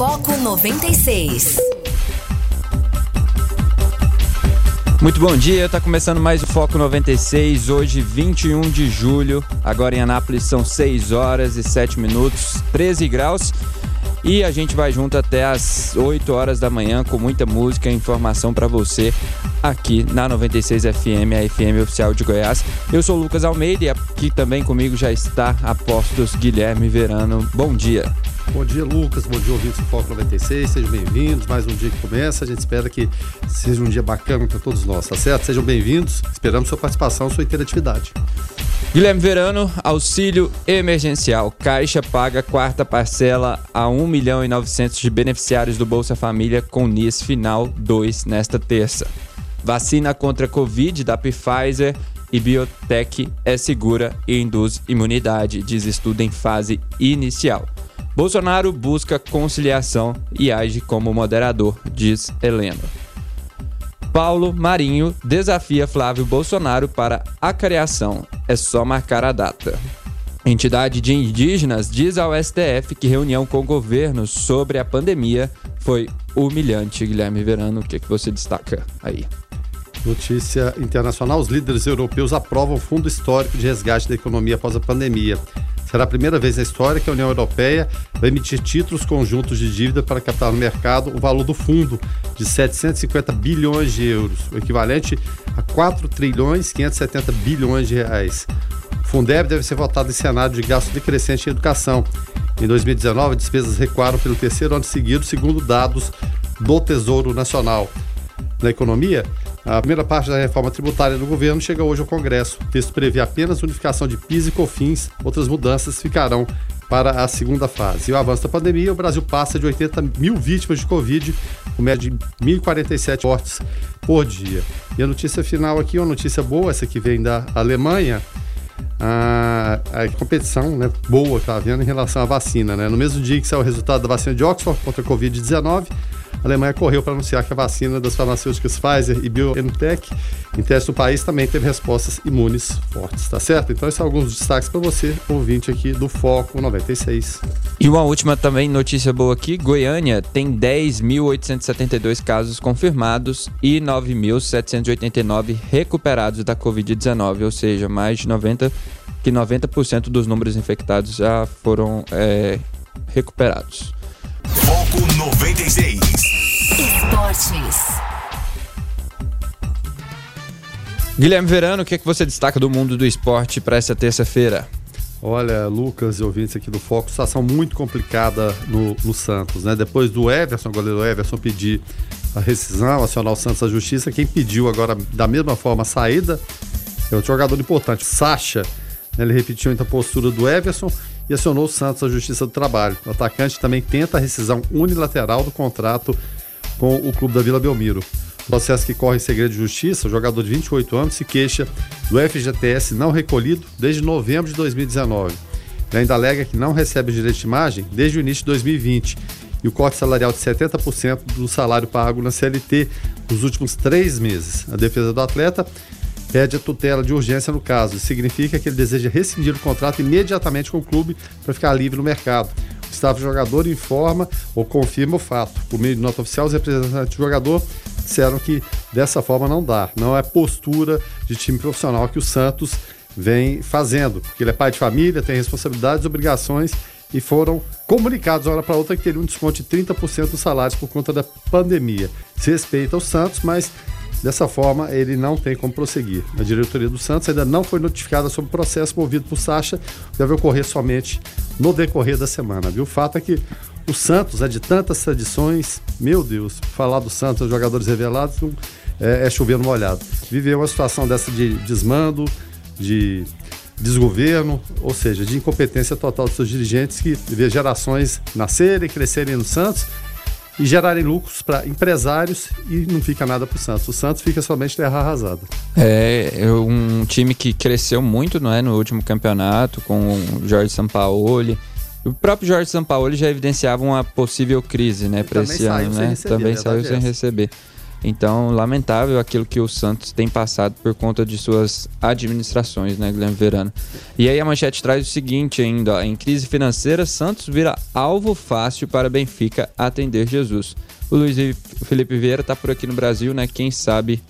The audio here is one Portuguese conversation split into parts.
Foco 96. Muito bom dia, está começando mais o Foco 96, hoje 21 de julho. Agora em Anápolis são 6 horas e 7 minutos, 13 graus. E a gente vai junto até as 8 horas da manhã com muita música e informação para você aqui na 96 FM, a FM oficial de Goiás. Eu sou o Lucas Almeida e aqui também comigo já está Apostos Guilherme Verano. Bom dia. Bom dia, Lucas. Bom dia, ouvintes do Foco 96. Sejam bem-vindos. Mais um dia que começa. A gente espera que seja um dia bacana para todos nós, tá certo? Sejam bem-vindos. Esperamos sua participação, sua interatividade. Guilherme Verano, auxílio emergencial. Caixa paga quarta parcela a 1 milhão e 900 de beneficiários do Bolsa Família com NIS final 2 nesta terça. Vacina contra Covid da Pfizer e Biotech é segura e induz imunidade, diz estudo em fase inicial. Bolsonaro busca conciliação e age como moderador, diz Helena. Paulo Marinho desafia Flávio Bolsonaro para a criação. É só marcar a data. Entidade de indígenas diz ao STF que reunião com governos sobre a pandemia foi humilhante. Guilherme Verano, o que, que você destaca aí? Notícia internacional: os líderes europeus aprovam fundo histórico de resgate da economia após a pandemia. Será a primeira vez na história que a União Europeia vai emitir títulos conjuntos de dívida para captar no mercado o valor do fundo de 750 bilhões de euros, o equivalente a 4 trilhões 570 bilhões de reais. O Fundeb deve ser votado em cenário de gasto decrescente em educação. Em 2019, despesas recuaram pelo terceiro ano seguido, segundo dados do Tesouro Nacional. Na economia, a primeira parte da reforma tributária do governo chega hoje ao Congresso. O texto prevê apenas unificação de PIS e COFINS. Outras mudanças ficarão para a segunda fase. E o avanço da pandemia, o Brasil passa de 80 mil vítimas de Covid, com média de 1.047 mortes por dia. E a notícia final aqui, uma notícia boa, essa que vem da Alemanha, a, a competição né, boa que está havendo em relação à vacina. Né? No mesmo dia que saiu o resultado da vacina de Oxford contra a Covid-19, a Alemanha correu para anunciar que a vacina das farmacêuticas Pfizer e BioNTech em teste no país também teve respostas imunes fortes, tá certo? Então, esses são alguns destaques para você, ouvinte aqui do Foco 96. E uma última também notícia boa aqui: Goiânia tem 10.872 casos confirmados e 9.789 recuperados da Covid-19, ou seja, mais de 90 que 90% dos números infectados já foram é, recuperados. Foco 96. Esportes. Guilherme Verano, o que, é que você destaca do mundo do esporte para essa terça-feira? Olha, Lucas e ouvintes aqui do Foco, situação muito complicada no, no Santos, né? Depois do Everson, o goleiro Everson, pedir a rescisão, acionar o Santos à justiça, quem pediu agora, da mesma forma, a saída é outro jogador importante, Sacha. Né? Ele repetiu então a postura do Everson e acionou o Santos à Justiça do Trabalho. O atacante também tenta a rescisão unilateral do contrato com o clube da Vila Belmiro. Processo que corre em segredo de justiça, o jogador de 28 anos se queixa do FGTS não recolhido desde novembro de 2019. Ele ainda alega que não recebe direito de imagem desde o início de 2020 e o corte salarial de 70% do salário pago na CLT nos últimos três meses. A defesa do atleta pede a tutela de urgência no caso. Isso significa que ele deseja rescindir o contrato imediatamente com o clube para ficar livre no mercado. O staff jogador informa ou confirma o fato. Por meio de nota oficial, os representantes do jogador disseram que dessa forma não dá. Não é postura de time profissional que o Santos vem fazendo, porque ele é pai de família, tem responsabilidades, obrigações e foram comunicados uma hora para outra que teria um desconto de 30% dos salários por conta da pandemia. Se respeita o Santos, mas dessa forma ele não tem como prosseguir. A diretoria do Santos ainda não foi notificada sobre o processo movido por Sacha, deve ocorrer somente no decorrer da semana. Viu? O fato é que o Santos é de tantas tradições, meu Deus, falar do Santos, os jogadores revelados, é, é no molhado. Viver uma situação dessa de desmando, de desgoverno, ou seja, de incompetência total dos seus dirigentes que vê gerações nascerem, crescerem no Santos e gerarem lucros para empresários e não fica nada para o Santos. O Santos fica somente terra arrasada. É, é um time que cresceu muito não é, no último campeonato com o Jorge Sampaoli. O próprio Jorge Sampaoli já evidenciava uma possível crise né, para esse ano. Né? Receber, também saiu sem receber. Então, lamentável aquilo que o Santos tem passado por conta de suas administrações, né, Guilherme Verano? E aí a manchete traz o seguinte ainda, ó, em crise financeira, Santos vira alvo fácil para Benfica atender Jesus. O Luiz Felipe Vieira está por aqui no Brasil, né? Quem sabe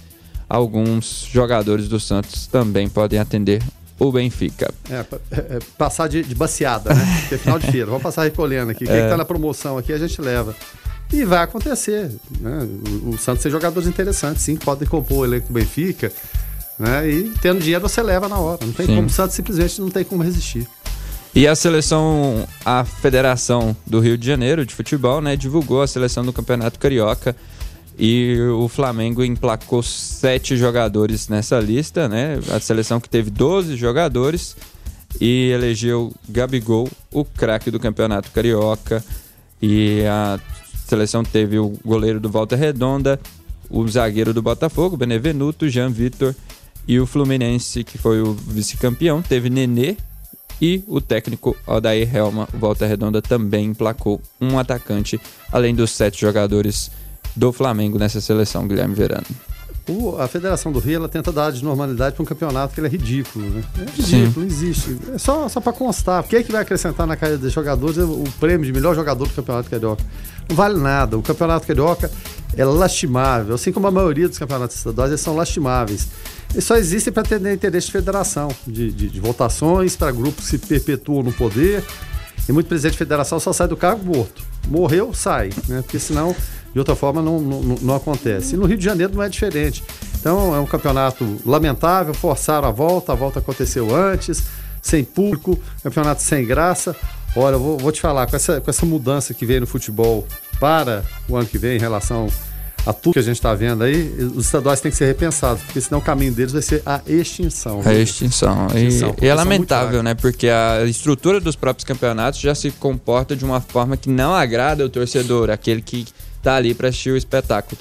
alguns jogadores do Santos também podem atender o Benfica. É, é, é passar de, de baseada, né? Porque é final de feira. Vamos passar recolhendo aqui. Quem é. está na promoção aqui, a gente leva. E vai acontecer. Né? O, o, Santos tem jogadores interessantes, sim, podem compor o elenco do Benfica. Né? E tendo dinheiro você leva na hora. Não tem sim. como, o Santos simplesmente não tem como resistir. E a seleção, a Federação do Rio de Janeiro de futebol, né, divulgou a seleção do Campeonato Carioca e o Flamengo emplacou sete jogadores nessa lista, né? A seleção que teve 12 jogadores e elegeu Gabigol, o craque do Campeonato Carioca. E a seleção teve o goleiro do Volta Redonda, o zagueiro do Botafogo, Benevenuto, Jean Vitor e o Fluminense, que foi o vice-campeão, teve Nenê e o técnico Odair Helma, Volta Redonda, também emplacou um atacante, além dos sete jogadores do Flamengo nessa seleção, Guilherme Verano. O, a Federação do Rio ela tenta dar de normalidade para um campeonato que ele é ridículo, né? É ridículo, Sim. não existe. É só, só para constar. O que é que vai acrescentar na carreira dos jogadores o prêmio de melhor jogador do Campeonato Carioca? Vale nada. O Campeonato Carioca é lastimável, assim como a maioria dos campeonatos estaduais, eles são lastimáveis. Eles só existem para atender interesse de federação, de, de, de votações para grupos que se perpetuam no poder. E muito presidente de federação só sai do cargo morto. Morreu, sai, né? Porque senão de outra forma, não, não, não acontece. E no Rio de Janeiro não é diferente. Então, é um campeonato lamentável, forçaram a volta, a volta aconteceu antes, sem público, campeonato sem graça. Olha, eu vou, vou te falar, com essa, com essa mudança que veio no futebol para o ano que vem em relação a tudo que a gente está vendo aí, os estaduais têm que ser repensados, porque senão o caminho deles vai ser a extinção. A extinção. extinção e, e é lamentável, né? Porque a estrutura dos próprios campeonatos já se comporta de uma forma que não agrada o torcedor, aquele que tá ali para assistir o espetáculo.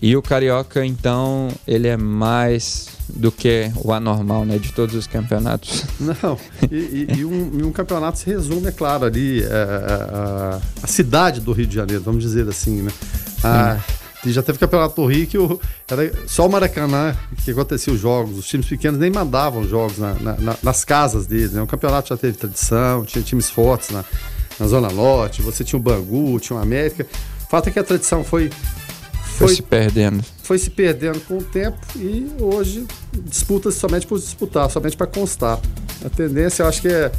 E o Carioca, então, ele é mais do que o anormal, né? De todos os campeonatos. Não, e, e, um, e um, campeonato se resume, é claro, ali é, é, a, a, cidade do Rio de Janeiro, vamos dizer assim, né? A, já teve campeonato do Rio que o, era só o Maracanã que acontecia os jogos. Os times pequenos nem mandavam jogos na, na, nas casas deles. Né? O campeonato já teve tradição, tinha times fortes na, na Zona Norte, você tinha o Bangu, tinha o América. O fato é que a tradição foi, foi, foi se perdendo. Foi se perdendo com o tempo e hoje disputa-se somente por disputar, somente para constar. A tendência, eu acho que é,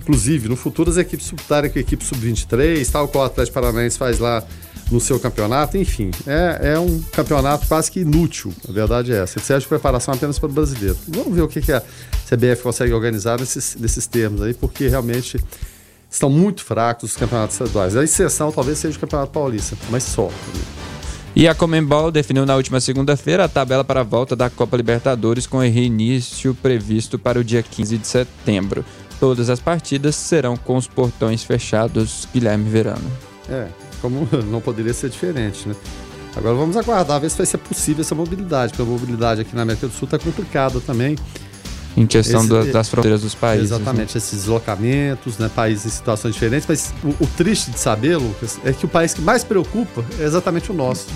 inclusive, no futuro as equipes disputarem com a equipe sub-23, tal qual o Atlético Paranaense faz lá no seu campeonato, enfim, é, é um campeonato quase que inútil, a verdade é essa. Ele serve de preparação apenas para o brasileiro. Vamos ver o que, que a CBF consegue organizar nesses, nesses termos aí, porque realmente estão muito fracos os campeonatos estaduais. A exceção talvez seja o Campeonato Paulista, mas só. E a Comembol definiu na última segunda-feira a tabela para a volta da Copa Libertadores com reinício previsto para o dia 15 de setembro. Todas as partidas serão com os portões fechados, Guilherme Verano. É, como não poderia ser diferente, né? Agora vamos aguardar, ver se vai ser possível essa mobilidade, porque a mobilidade aqui na América do Sul está complicada também. Em questão Esse, das fronteiras dos países. Né? Exatamente, né? esses deslocamentos, né, países em situações diferentes. Mas o, o, triste de saber, Lucas, é que o país que mais preocupa é exatamente o nosso.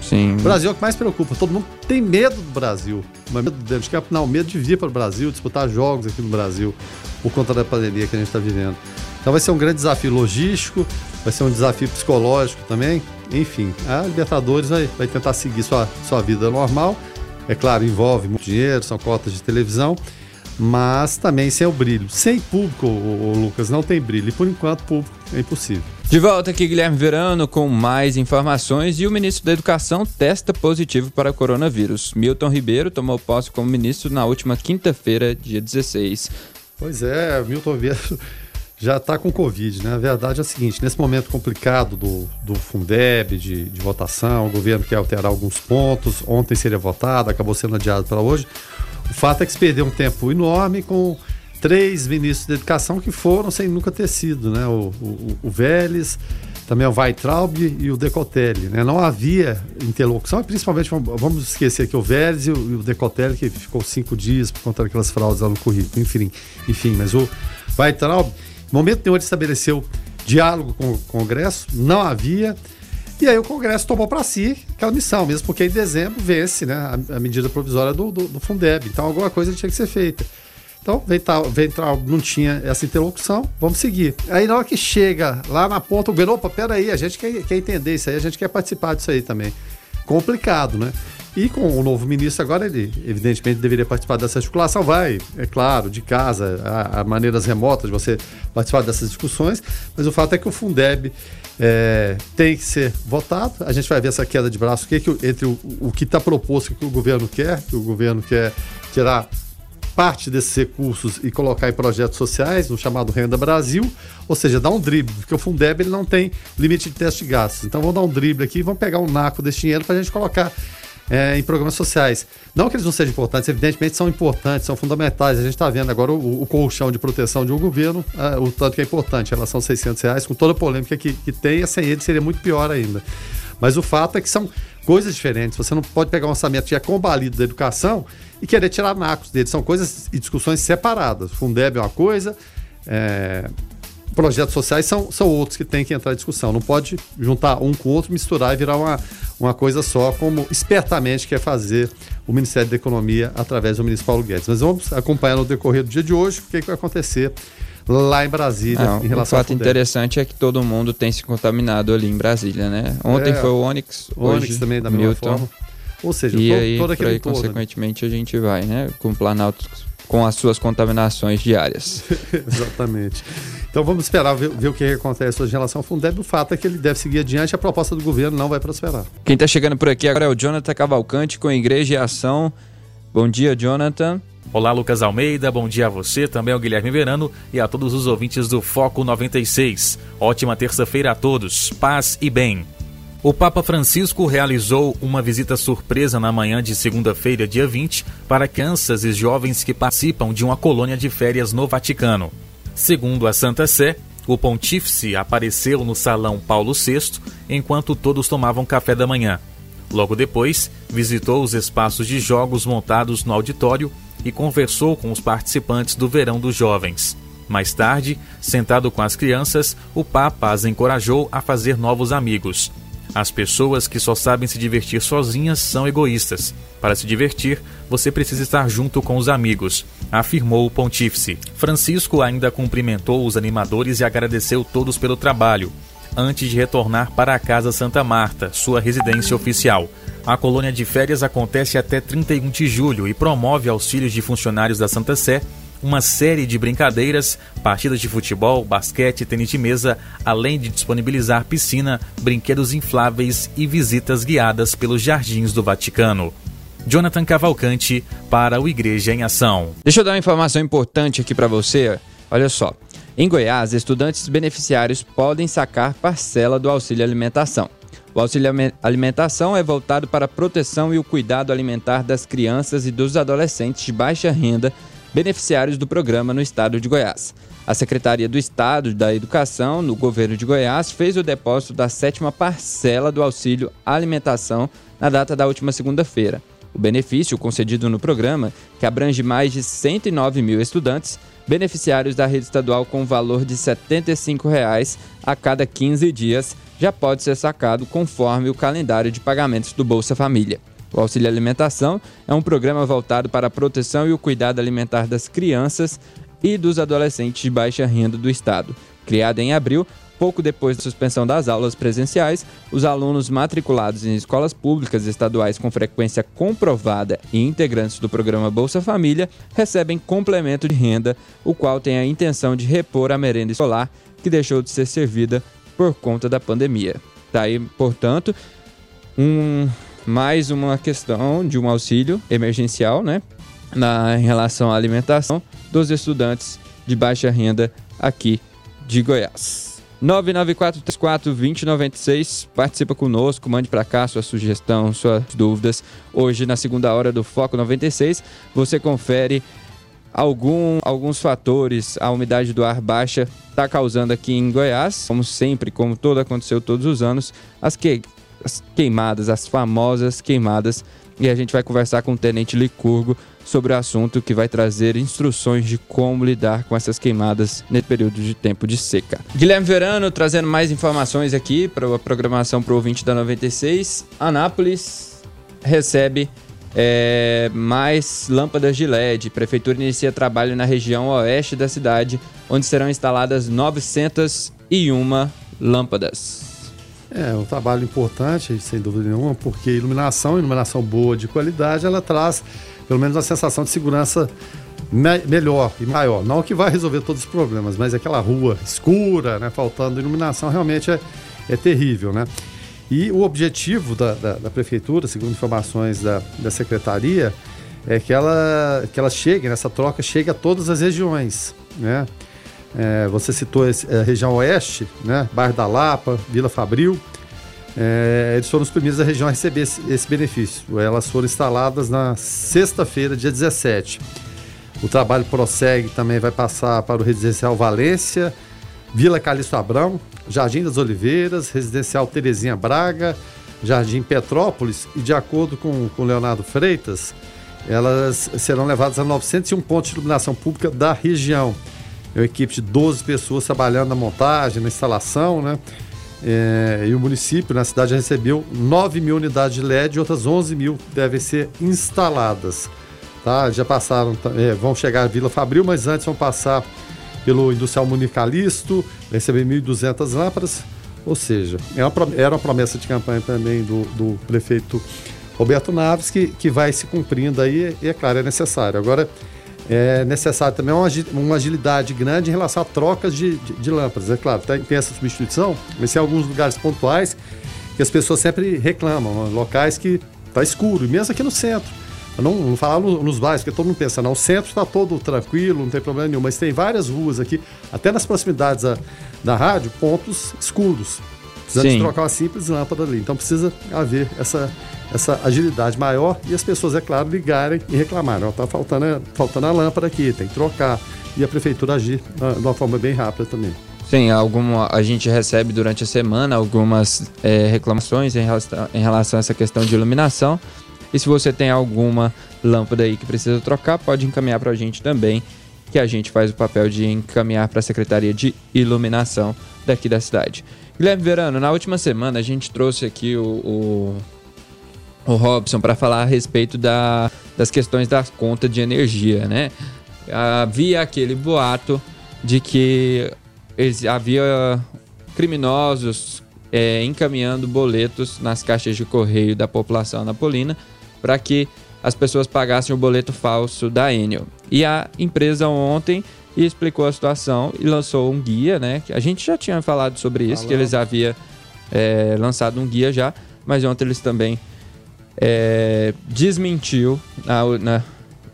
Sim. O Brasil é o que mais preocupa. Todo mundo tem medo do Brasil. Mas medo de campo, não, medo de vir para o Brasil, disputar jogos aqui no Brasil, por conta da pandemia que a gente está vivendo. Então vai ser um grande desafio logístico, vai ser um desafio psicológico também. Enfim, a Libertadores vai, vai tentar seguir sua, sua vida normal é claro, envolve muito dinheiro, são cotas de televisão, mas também sem o brilho. Sem público, Lucas, não tem brilho. E por enquanto, público é impossível. De volta aqui, Guilherme Verano, com mais informações. E o ministro da Educação testa positivo para o coronavírus. Milton Ribeiro tomou posse como ministro na última quinta-feira, dia 16. Pois é, Milton Ribeiro já está com Covid, né? A verdade é a seguinte: nesse momento complicado do, do Fundeb, de, de votação, o governo quer alterar alguns pontos. Ontem seria votado, acabou sendo adiado para hoje. O fato é que se perdeu um tempo enorme com três ministros de educação que foram sem nunca ter sido, né? O, o, o Vélez, também o Weitraub e o Decotelli, né? Não havia interlocução, principalmente, vamos esquecer que o Vélez e o, e o Decotelli, que ficou cinco dias por conta daquelas fraudes lá no currículo, enfim, enfim mas o Weitraub momento nenhum ele estabeleceu diálogo com o Congresso, não havia. E aí o Congresso tomou para si aquela missão, mesmo porque em dezembro vence né, a, a medida provisória do, do, do, Fundeb. Então alguma coisa tinha que ser feita. Então, Ventral, não tinha essa interlocução, vamos seguir. Aí na hora que chega lá na ponta, o governo, opa, peraí, a gente quer, quer entender isso aí, a gente quer participar disso aí também. Complicado, né? E com o novo ministro agora, ele evidentemente deveria participar dessa articulação. Vai, é claro, de casa, há, há maneiras remotas de você participar dessas discussões, mas o fato é que o Fundeb é, tem que ser votado. A gente vai ver essa queda de braço, que, que entre o, o que está proposto, o que o governo quer, que o governo quer tirar parte desses recursos e colocar em projetos sociais, no chamado Renda Brasil, ou seja, dar um drible, porque o Fundeb ele não tem limite de teste de gastos. Então vamos dar um drible aqui, vamos pegar um naco desse dinheiro para a gente colocar é, em programas sociais. Não que eles não sejam importantes, evidentemente são importantes, são fundamentais. A gente está vendo agora o, o, colchão de proteção de um governo, é, o tanto que é importante, em relação aos 600 reais, com toda a polêmica que, que tem, sem ele seria muito pior ainda. Mas o fato é que são coisas diferentes. Você não pode pegar um orçamento que é combalido da educação e querer tirar nacos dele. São coisas e discussões separadas. Fundeb é uma coisa, é, projetos sociais são, são outros que tem que entrar em discussão. Não pode juntar um com o outro, misturar e virar uma, uma coisa só, como espertamente quer fazer o Ministério da Economia através do ministro Paulo Guedes. Mas vamos acompanhar no decorrer do dia de hoje o que, que vai acontecer lá em Brasília Não, em relação O fato interessante é que todo mundo tem se contaminado ali em Brasília, né? Ontem é, foi o Onyx, Onyx hoje também da mesma Milton. forma. Ou seja, e todo, aí, todo aquele aí, todo, consequentemente, né? a gente vai, né? Com o Planalto com as suas contaminações diárias. Exatamente. Então vamos esperar ver, ver, o que acontece hoje em relação ao Fundeb. O fato é que ele deve seguir adiante, a proposta do governo não vai prosperar. Quem está chegando por aqui agora é o Jonathan Cavalcante com Igreja e Ação. Bom dia, Jonathan. Olá, Lucas Almeida. Bom dia a você, também ao Guilherme Verano e a todos os ouvintes do Foco 96. Ótima terça-feira a todos. Paz e bem. O Papa Francisco realizou uma visita surpresa na manhã de segunda-feira, dia 20, para crianças e jovens que participam de uma colônia de férias no Vaticano. Segundo a Santa Sé, o pontífice apareceu no salão Paulo VI enquanto todos tomavam café da manhã. Logo depois, visitou os espaços de jogos montados no auditório e conversou com os participantes do Verão dos Jovens. Mais tarde, sentado com as crianças, o Papa as encorajou a fazer novos amigos. As pessoas que só sabem se divertir sozinhas são egoístas. Para se divertir, você precisa estar junto com os amigos, afirmou o pontífice. Francisco ainda cumprimentou os animadores e agradeceu todos pelo trabalho, antes de retornar para a Casa Santa Marta, sua residência oficial. A colônia de férias acontece até 31 de julho e promove filhos de funcionários da Santa Sé uma série de brincadeiras, partidas de futebol, basquete, tênis de mesa, além de disponibilizar piscina, brinquedos infláveis e visitas guiadas pelos jardins do Vaticano. Jonathan Cavalcante para o Igreja em Ação. Deixa eu dar uma informação importante aqui para você. Olha só. Em Goiás, estudantes beneficiários podem sacar parcela do auxílio alimentação. O auxílio alimentação é voltado para a proteção e o cuidado alimentar das crianças e dos adolescentes de baixa renda beneficiários do programa no estado de Goiás. A Secretaria do Estado da Educação, no governo de Goiás, fez o depósito da sétima parcela do auxílio alimentação na data da última segunda-feira. O benefício concedido no programa, que abrange mais de 109 mil estudantes, beneficiários da rede estadual com valor de 75 reais a cada 15 dias, já pode ser sacado conforme o calendário de pagamentos do Bolsa Família. O auxílio alimentação é um programa voltado para a proteção e o cuidado alimentar das crianças e dos adolescentes de baixa renda do estado. Criado em abril, pouco depois da suspensão das aulas presenciais, os alunos matriculados em escolas públicas estaduais com frequência comprovada e integrantes do programa Bolsa Família recebem complemento de renda, o qual tem a intenção de repor a merenda escolar que deixou de ser servida por conta da pandemia. Daí, tá portanto, um mais uma questão de um auxílio emergencial, né? Na, em relação à alimentação dos estudantes de baixa renda aqui de Goiás. 99434-2096, participa conosco, mande para cá sua sugestão, suas dúvidas. Hoje, na segunda hora do Foco 96, você confere algum, alguns fatores a umidade do ar baixa está causando aqui em Goiás, como sempre, como todo aconteceu todos os anos, as que as queimadas, as famosas queimadas e a gente vai conversar com o Tenente Licurgo sobre o assunto que vai trazer instruções de como lidar com essas queimadas nesse período de tempo de seca. Guilherme Verano trazendo mais informações aqui para a programação para o ouvinte da 96. Anápolis recebe é, mais lâmpadas de LED. Prefeitura inicia trabalho na região oeste da cidade, onde serão instaladas 901 lâmpadas. É um trabalho importante, sem dúvida nenhuma, porque iluminação, iluminação boa de qualidade, ela traz pelo menos uma sensação de segurança me melhor e maior. Não que vai resolver todos os problemas, mas aquela rua escura, né, faltando iluminação, realmente é, é terrível, né? E o objetivo da, da, da prefeitura, segundo informações da, da secretaria, é que ela, que ela chegue, nessa troca, chegue a todas as regiões, né? É, você citou a região oeste, né? Bairro da Lapa, Vila Fabril. É, eles foram os primeiros da região a receber esse, esse benefício. Elas foram instaladas na sexta-feira, dia 17. O trabalho prossegue, também vai passar para o residencial Valência, Vila Calixto Abrão, Jardim das Oliveiras, Residencial Terezinha Braga, Jardim Petrópolis e de acordo com, com Leonardo Freitas, elas serão levadas a 901 pontos de iluminação pública da região. É uma equipe de 12 pessoas trabalhando na montagem, na instalação, né? É, e o município, na cidade, recebeu 9 mil unidades de LED e outras 11 mil devem ser instaladas. Tá? Já passaram, é, vão chegar à Vila Fabril, mas antes vão passar pelo Industrial Municalisto, receber 1.200 lâmpadas. Ou seja, é uma, era uma promessa de campanha também do, do prefeito Roberto Naves, que, que vai se cumprindo aí, e é claro, é necessário. Agora, é necessário também uma agilidade grande em relação a trocas de, de, de lâmpadas. É claro, tem, tem, essa substituição, mas tem alguns lugares pontuais que as pessoas sempre reclamam, locais que está escuro, e mesmo aqui no centro. Eu não, não falar nos bairros, porque todo mundo pensa, não, o centro está todo tranquilo, não tem problema nenhum, mas tem várias ruas aqui, até nas proximidades da, da rádio, pontos escuros. Precisamos Sim. trocar uma simples lâmpada ali. Então precisa haver essa essa agilidade maior e as pessoas, é claro, ligarem e reclamarem. Está faltando, faltando a lâmpada aqui, tem que trocar. E a prefeitura agir uh, de uma forma bem rápida também. Sim, alguma, a gente recebe durante a semana algumas é, reclamações em relação, em relação a essa questão de iluminação. E se você tem alguma lâmpada aí que precisa trocar, pode encaminhar para a gente também, que a gente faz o papel de encaminhar para a Secretaria de Iluminação daqui da cidade. Guilherme Verano, na última semana a gente trouxe aqui o, o o Robson para falar a respeito da, das questões da conta de energia, né? Havia aquele boato de que havia criminosos é, encaminhando boletos nas caixas de correio da população anapolina para que as pessoas pagassem o boleto falso da Enel. E a empresa ontem explicou a situação e lançou um guia, né? A gente já tinha falado sobre isso, que eles haviam é, lançado um guia já, mas ontem eles também é, desmentiu na, na,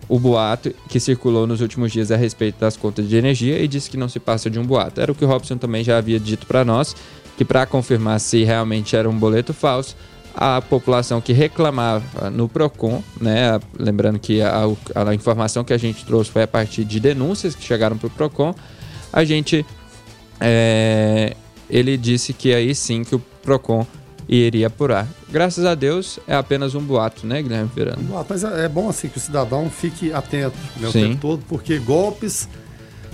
o boato que circulou nos últimos dias a respeito das contas de energia e disse que não se passa de um boato. Era o que o Robson também já havia dito para nós, que para confirmar se realmente era um boleto falso, a população que reclamava no PROCON, né, lembrando que a, a, informação que a gente trouxe foi a partir de denúncias que chegaram para o PROCON, a gente, é, ele disse que aí sim que o PROCON iria apurar. Graças a Deus é apenas um boato, né, Guilherme Verano? Um boato, mas é, é bom assim que o cidadão fique atento né, o tempo todo, porque golpes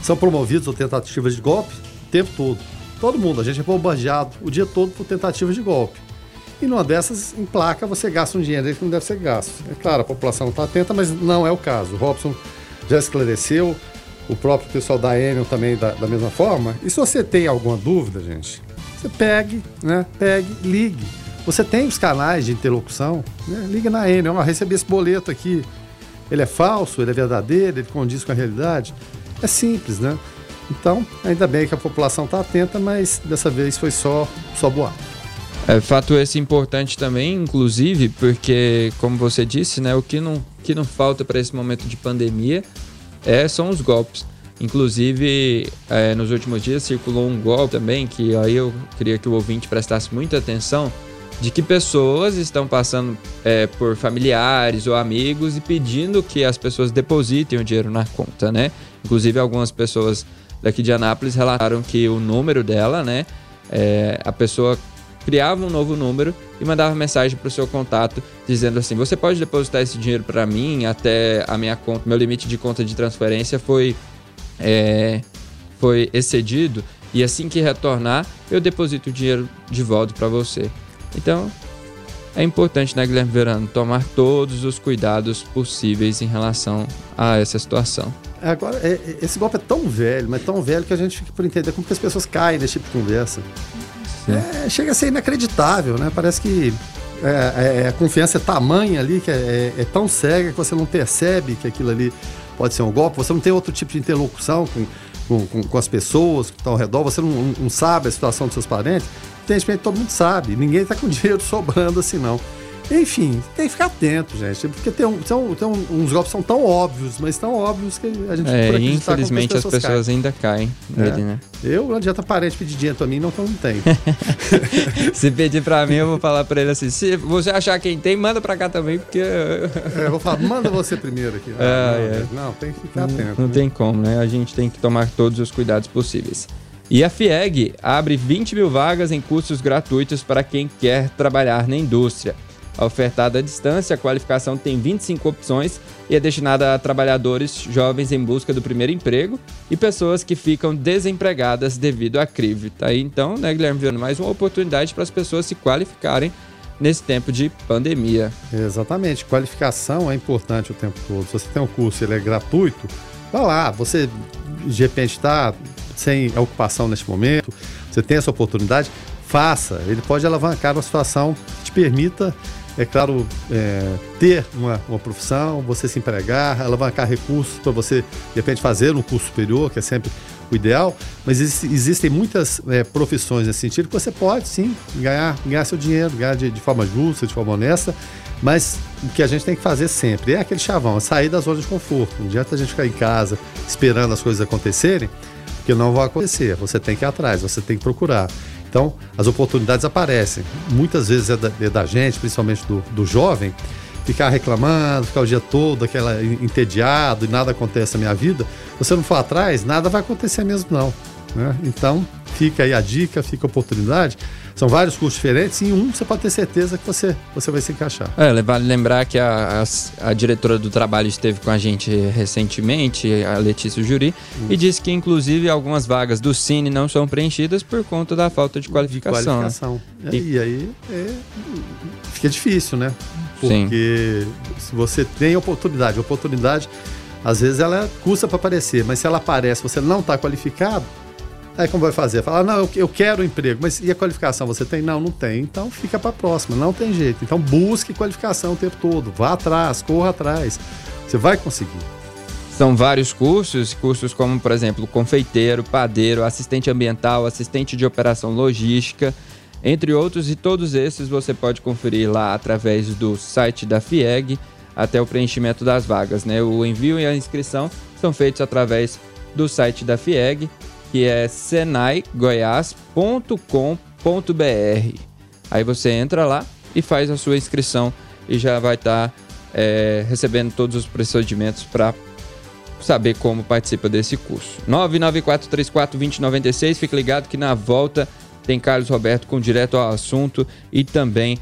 são promovidos ou tentativas de golpe o tempo todo. Todo mundo, a gente é bombardeado o dia todo por tentativas de golpe. E numa dessas, em placa, você gasta um dinheiro que não deve ser gasto. É claro, a população está atenta, mas não é o caso. O Robson já esclareceu, o próprio pessoal da Enel também da, da mesma forma. E se você tem alguma dúvida, gente, você pegue, né? Pegue, ligue. Você tem os canais de interlocução, né? liga na Enel, eu recebi esse boleto aqui. Ele é falso, ele é verdadeiro, ele condiz com a realidade. É simples, né? Então, ainda bem que a população está atenta, mas dessa vez foi só, só boato. É fato esse importante também, inclusive, porque, como você disse, né, o que não, que não falta para esse momento de pandemia é, são os golpes. Inclusive, é, nos últimos dias circulou um golpe também, que aí eu queria que o ouvinte prestasse muita atenção, de que pessoas estão passando é, por familiares ou amigos e pedindo que as pessoas depositem o dinheiro na conta, né? Inclusive, algumas pessoas daqui de Anápolis relataram que o número dela, né? É, a pessoa criava um novo número e mandava mensagem para o seu contato dizendo assim: você pode depositar esse dinheiro para mim até a minha conta, meu limite de conta de transferência foi é, foi excedido e assim que retornar eu deposito o dinheiro de volta para você. Então é importante, né, Guilherme Verano, tomar todos os cuidados possíveis em relação a essa situação. Agora, é, é, esse golpe é tão velho, mas tão velho que a gente fica por entender como que as pessoas caem nesse tipo de conversa. É, chega a ser inacreditável, né? Parece que é, é, a confiança é tamanha ali, que é, é, tão cega que você não percebe que aquilo ali pode ser um golpe, você não tem outro tipo de interlocução com, com, com, com as pessoas que estão ao redor, você não, não, sabe a situação dos seus parentes. Evidentemente, todo mundo sabe, ninguém está com dinheiro sobrando assim, não. Enfim, tem que ficar atento, gente. Porque tem, um, tem, um, tem uns golpes são tão óbvios, mas tão óbvios que a gente é, infelizmente as pessoas, as pessoas ainda caem nele, é. né? Eu não adianta parente pedir dinheiro pra mim, não, que eu não tenho. se pedir pra mim, eu vou falar pra ele assim: se você achar quem tem, manda pra cá também, porque. é, eu vou falar, manda você primeiro aqui. Ah, não, é. não, tem que ficar atento. Não, né? tem como, né? A gente tem que tomar todos os cuidados possíveis. E a FIEG abre 20 mil vagas em cursos gratuitos para quem quer trabalhar na indústria. Ofertada à distância, a qualificação tem 25 opções e é destinada a trabalhadores jovens em busca do primeiro emprego e pessoas que ficam desempregadas devido à crise. Tá aí então, né, Guilherme Viana, mais uma oportunidade para as pessoas se qualificarem nesse tempo de pandemia. Exatamente, qualificação é importante o tempo todo. Se você tem um curso ele é gratuito, vá lá, você de repente está sem ocupação neste momento, você tem essa oportunidade, faça. Ele pode alavancar uma situação que te permita é claro, é, ter uma, uma profissão, você se empregar, alavancar recursos para você, de repente, fazer um curso superior, que é sempre o ideal, mas existem muitas é, profissões nesse sentido que você pode sim ganhar, ganhar seu dinheiro, ganhar de, de, forma justa, de forma honesta, mas o que a gente tem que fazer sempre é aquele chavão, é sair da zona de conforto. Não adianta a gente ficar em casa esperando as coisas acontecerem, porque não vai acontecer. Você tem que ir atrás, você tem que procurar. Então, as oportunidades aparecem. Muitas vezes é da, é da gente, principalmente do, do jovem, ficar reclamando, ficar o dia todo aquela entediado e nada acontece na minha vida. Você não for atrás, nada vai acontecer mesmo não. Né? Então, fica aí a dica, fica a oportunidade. São vários cursos diferentes e em um você pode ter certeza que você, você vai se encaixar. É, vale lembrar que a, a, a diretora do trabalho esteve com a gente recentemente, a Letícia Juri, hum. e disse que inclusive algumas vagas do Cine não são preenchidas por conta da falta de qualificação. De qualificação. E, e aí é, fica difícil, né? Porque Sim. se você tem oportunidade, oportunidade às vezes ela custa para aparecer, mas se ela aparece, você não está qualificado, Aí como vai fazer? Falar, não, eu, quero emprego, mas e a qualificação você tem? Não, não tem. Então fica para a próxima, não tem jeito. Então busque qualificação o tempo todo, vá atrás, corra atrás. Você vai conseguir. São vários cursos, cursos como, por exemplo, confeiteiro, padeiro, assistente ambiental, assistente de operação logística, entre outros, e todos esses você pode conferir lá através do site da FIEG até o preenchimento das vagas. Né? O envio e a inscrição são feitos através do site da FIEG que é senaigoiás.com.br. Aí você entra lá e faz a sua inscrição e já vai estar tá, é, recebendo todos os procedimentos para saber como participa desse curso. 994342096, fique ligado que na volta tem Carlos Roberto com direto ao assunto e também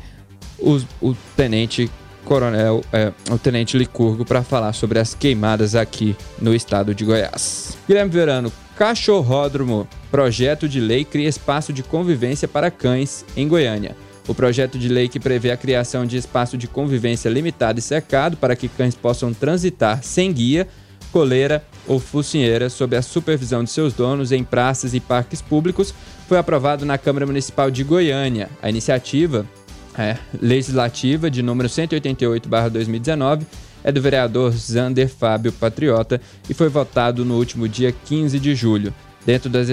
o, o tenente coronel, é, o tenente Licurgo para falar sobre as queimadas aqui no estado de Goiás. Guilherme Verano, Cachorródromo. Projeto de lei cria espaço de convivência para cães em Goiânia. O projeto de lei que prevê a criação de espaço de convivência limitado e cercado para que cães possam transitar sem guia, coleira ou focinheira sob a supervisão de seus donos em praças e parques públicos foi aprovado na Câmara Municipal de Goiânia. A iniciativa é, legislativa de número 188/2019 é do vereador Zander Fábio Patriota e foi votado no último dia 15 de julho. Dentro das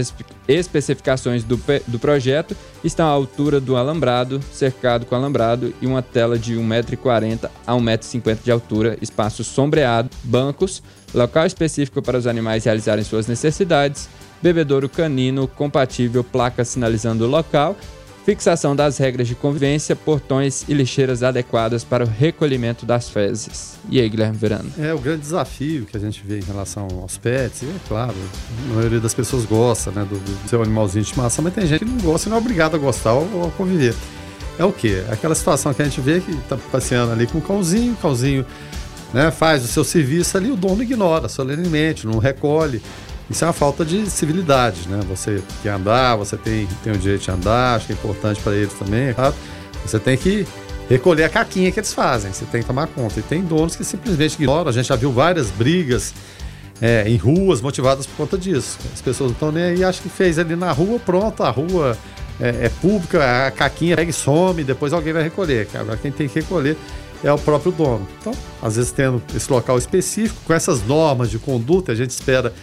especificações do, do projeto estão a altura do alambrado, cercado com alambrado e uma tela de 1,40m a 1,50m de altura, espaço sombreado, bancos, local específico para os animais realizarem suas necessidades, bebedouro canino compatível, placa sinalizando o local fixação das regras de convivência, portões e lixeiras adequadas para o recolhimento das fezes. E aí, Guilherme Verano? É o grande desafio que a gente vê em relação aos pets, e é claro, a maioria das pessoas gosta né, do, do seu animalzinho de estimação, mas tem gente que não gosta e não é obrigado a gostar ou, ou a conviver. É o quê? Aquela situação que a gente vê que está passeando ali com o cãozinho, o cãozinho né, faz o seu serviço ali, o dono ignora solenemente, não recolhe. Isso é uma falta de civilidade, né? Você quer andar, você tem, tem o direito de andar, acho que é importante para eles também, é claro. Você tem que recolher a caquinha que eles fazem, você tem que tomar conta. E tem donos que simplesmente ignoram, a gente já viu várias brigas é, em ruas motivadas por conta disso. As pessoas não estão nem aí, acham que fez ali na rua, pronto, a rua é, é pública, a caquinha pega e some, depois alguém vai recolher. Agora quem tem que recolher é o próprio dono. Então, às vezes tendo esse local específico, com essas normas de conduta, a gente espera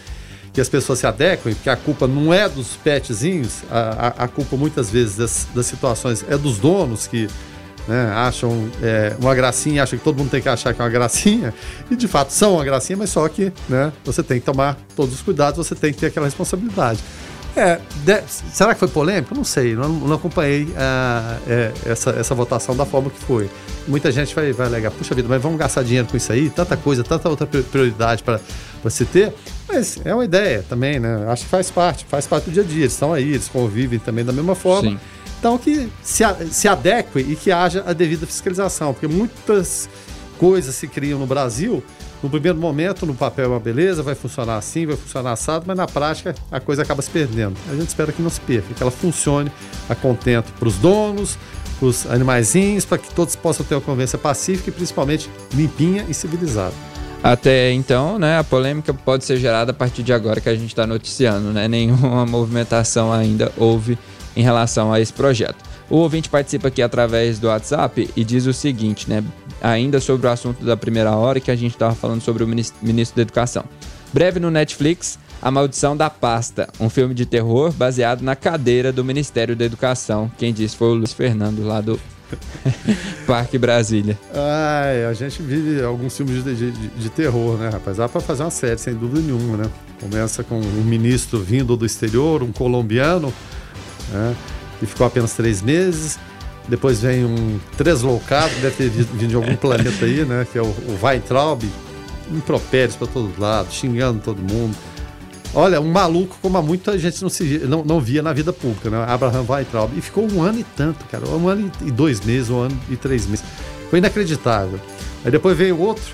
que as pessoas se adequem, porque a culpa não é dos petzinhos, a, a, a culpa muitas vezes das, das, situações é dos donos que né, acham é, uma gracinha, acham que todo mundo tem que achar que é uma gracinha, e de fato são uma gracinha, mas só que né, você tem que tomar todos os cuidados, você tem que ter aquela responsabilidade. É, de, será que foi polêmico? Não sei, não, não acompanhei uh, é, essa, essa votação da forma que foi. Muita gente vai, vai alegar, puxa vida, mas vamos gastar dinheiro com isso aí, tanta coisa, tanta outra prioridade para se ter. Mas é uma ideia também, né? Acho que faz parte, faz parte do dia a dia. Eles estão aí, eles convivem também da mesma forma. Sim. Então que se, se adeque e que haja a devida fiscalização, porque muitas coisas se criam no Brasil. No primeiro momento, no papel é uma beleza, vai funcionar assim, vai funcionar assado, mas na prática a coisa acaba se perdendo. A gente espera que não se perca, que ela funcione a contento para os donos, para os animaizinhos, para que todos possam ter uma convivência pacífica e principalmente limpinha e civilizada. Até então, né, a polêmica pode ser gerada a partir de agora que a gente está noticiando, né? Nenhuma movimentação ainda houve em relação a esse projeto. O ouvinte participa aqui através do WhatsApp e diz o seguinte, né? Ainda sobre o assunto da primeira hora que a gente estava falando sobre o ministro da Educação. Breve no Netflix, A Maldição da Pasta, um filme de terror baseado na cadeira do Ministério da Educação. Quem disse foi o Luiz Fernando, lá do Parque Brasília. Ai, a gente vive alguns filmes de, de, de terror, né, rapaz? Dá pra fazer uma série, sem dúvida nenhuma, né? Começa com um ministro vindo do exterior, um colombiano, né? E ficou apenas três meses. Depois vem um translocado, deve ter vindo de algum planeta aí, né? Que é o, o Weintraub, impropérios para todos lados, xingando todo mundo. Olha, um maluco como muita gente não, se, não, não via na vida pública, né? Abraham Weintraub. E ficou um ano e tanto, cara. Um ano e dois meses, um ano e três meses. Foi inacreditável. Aí depois veio outro,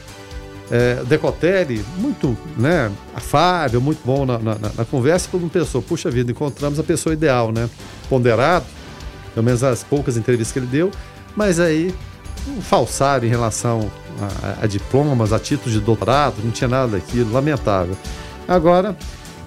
é, Decotelli, muito né, afável, muito bom na, na, na conversa. Todo mundo pensou, puxa vida, encontramos a pessoa ideal, né? Ponderado, pelo menos as poucas entrevistas que ele deu. Mas aí, um falsário em relação a, a diplomas, a títulos de doutorado, não tinha nada daquilo, lamentável. Agora,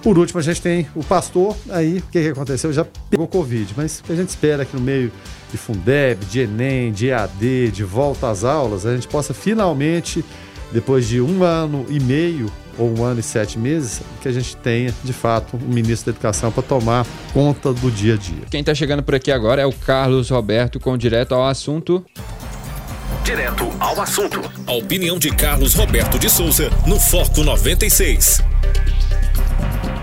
por último, a gente tem o pastor, aí o que, que aconteceu? Já pegou Covid, mas a gente espera que no meio de Fundeb, de Enem, de EAD, de volta às aulas, a gente possa finalmente, depois de um ano e meio ou um ano e sete meses, que a gente tenha, de fato, um ministro da Educação para tomar conta do dia a dia. Quem está chegando por aqui agora é o Carlos Roberto com direto ao assunto. Direto ao assunto. A opinião de Carlos Roberto de Souza no Foco 96.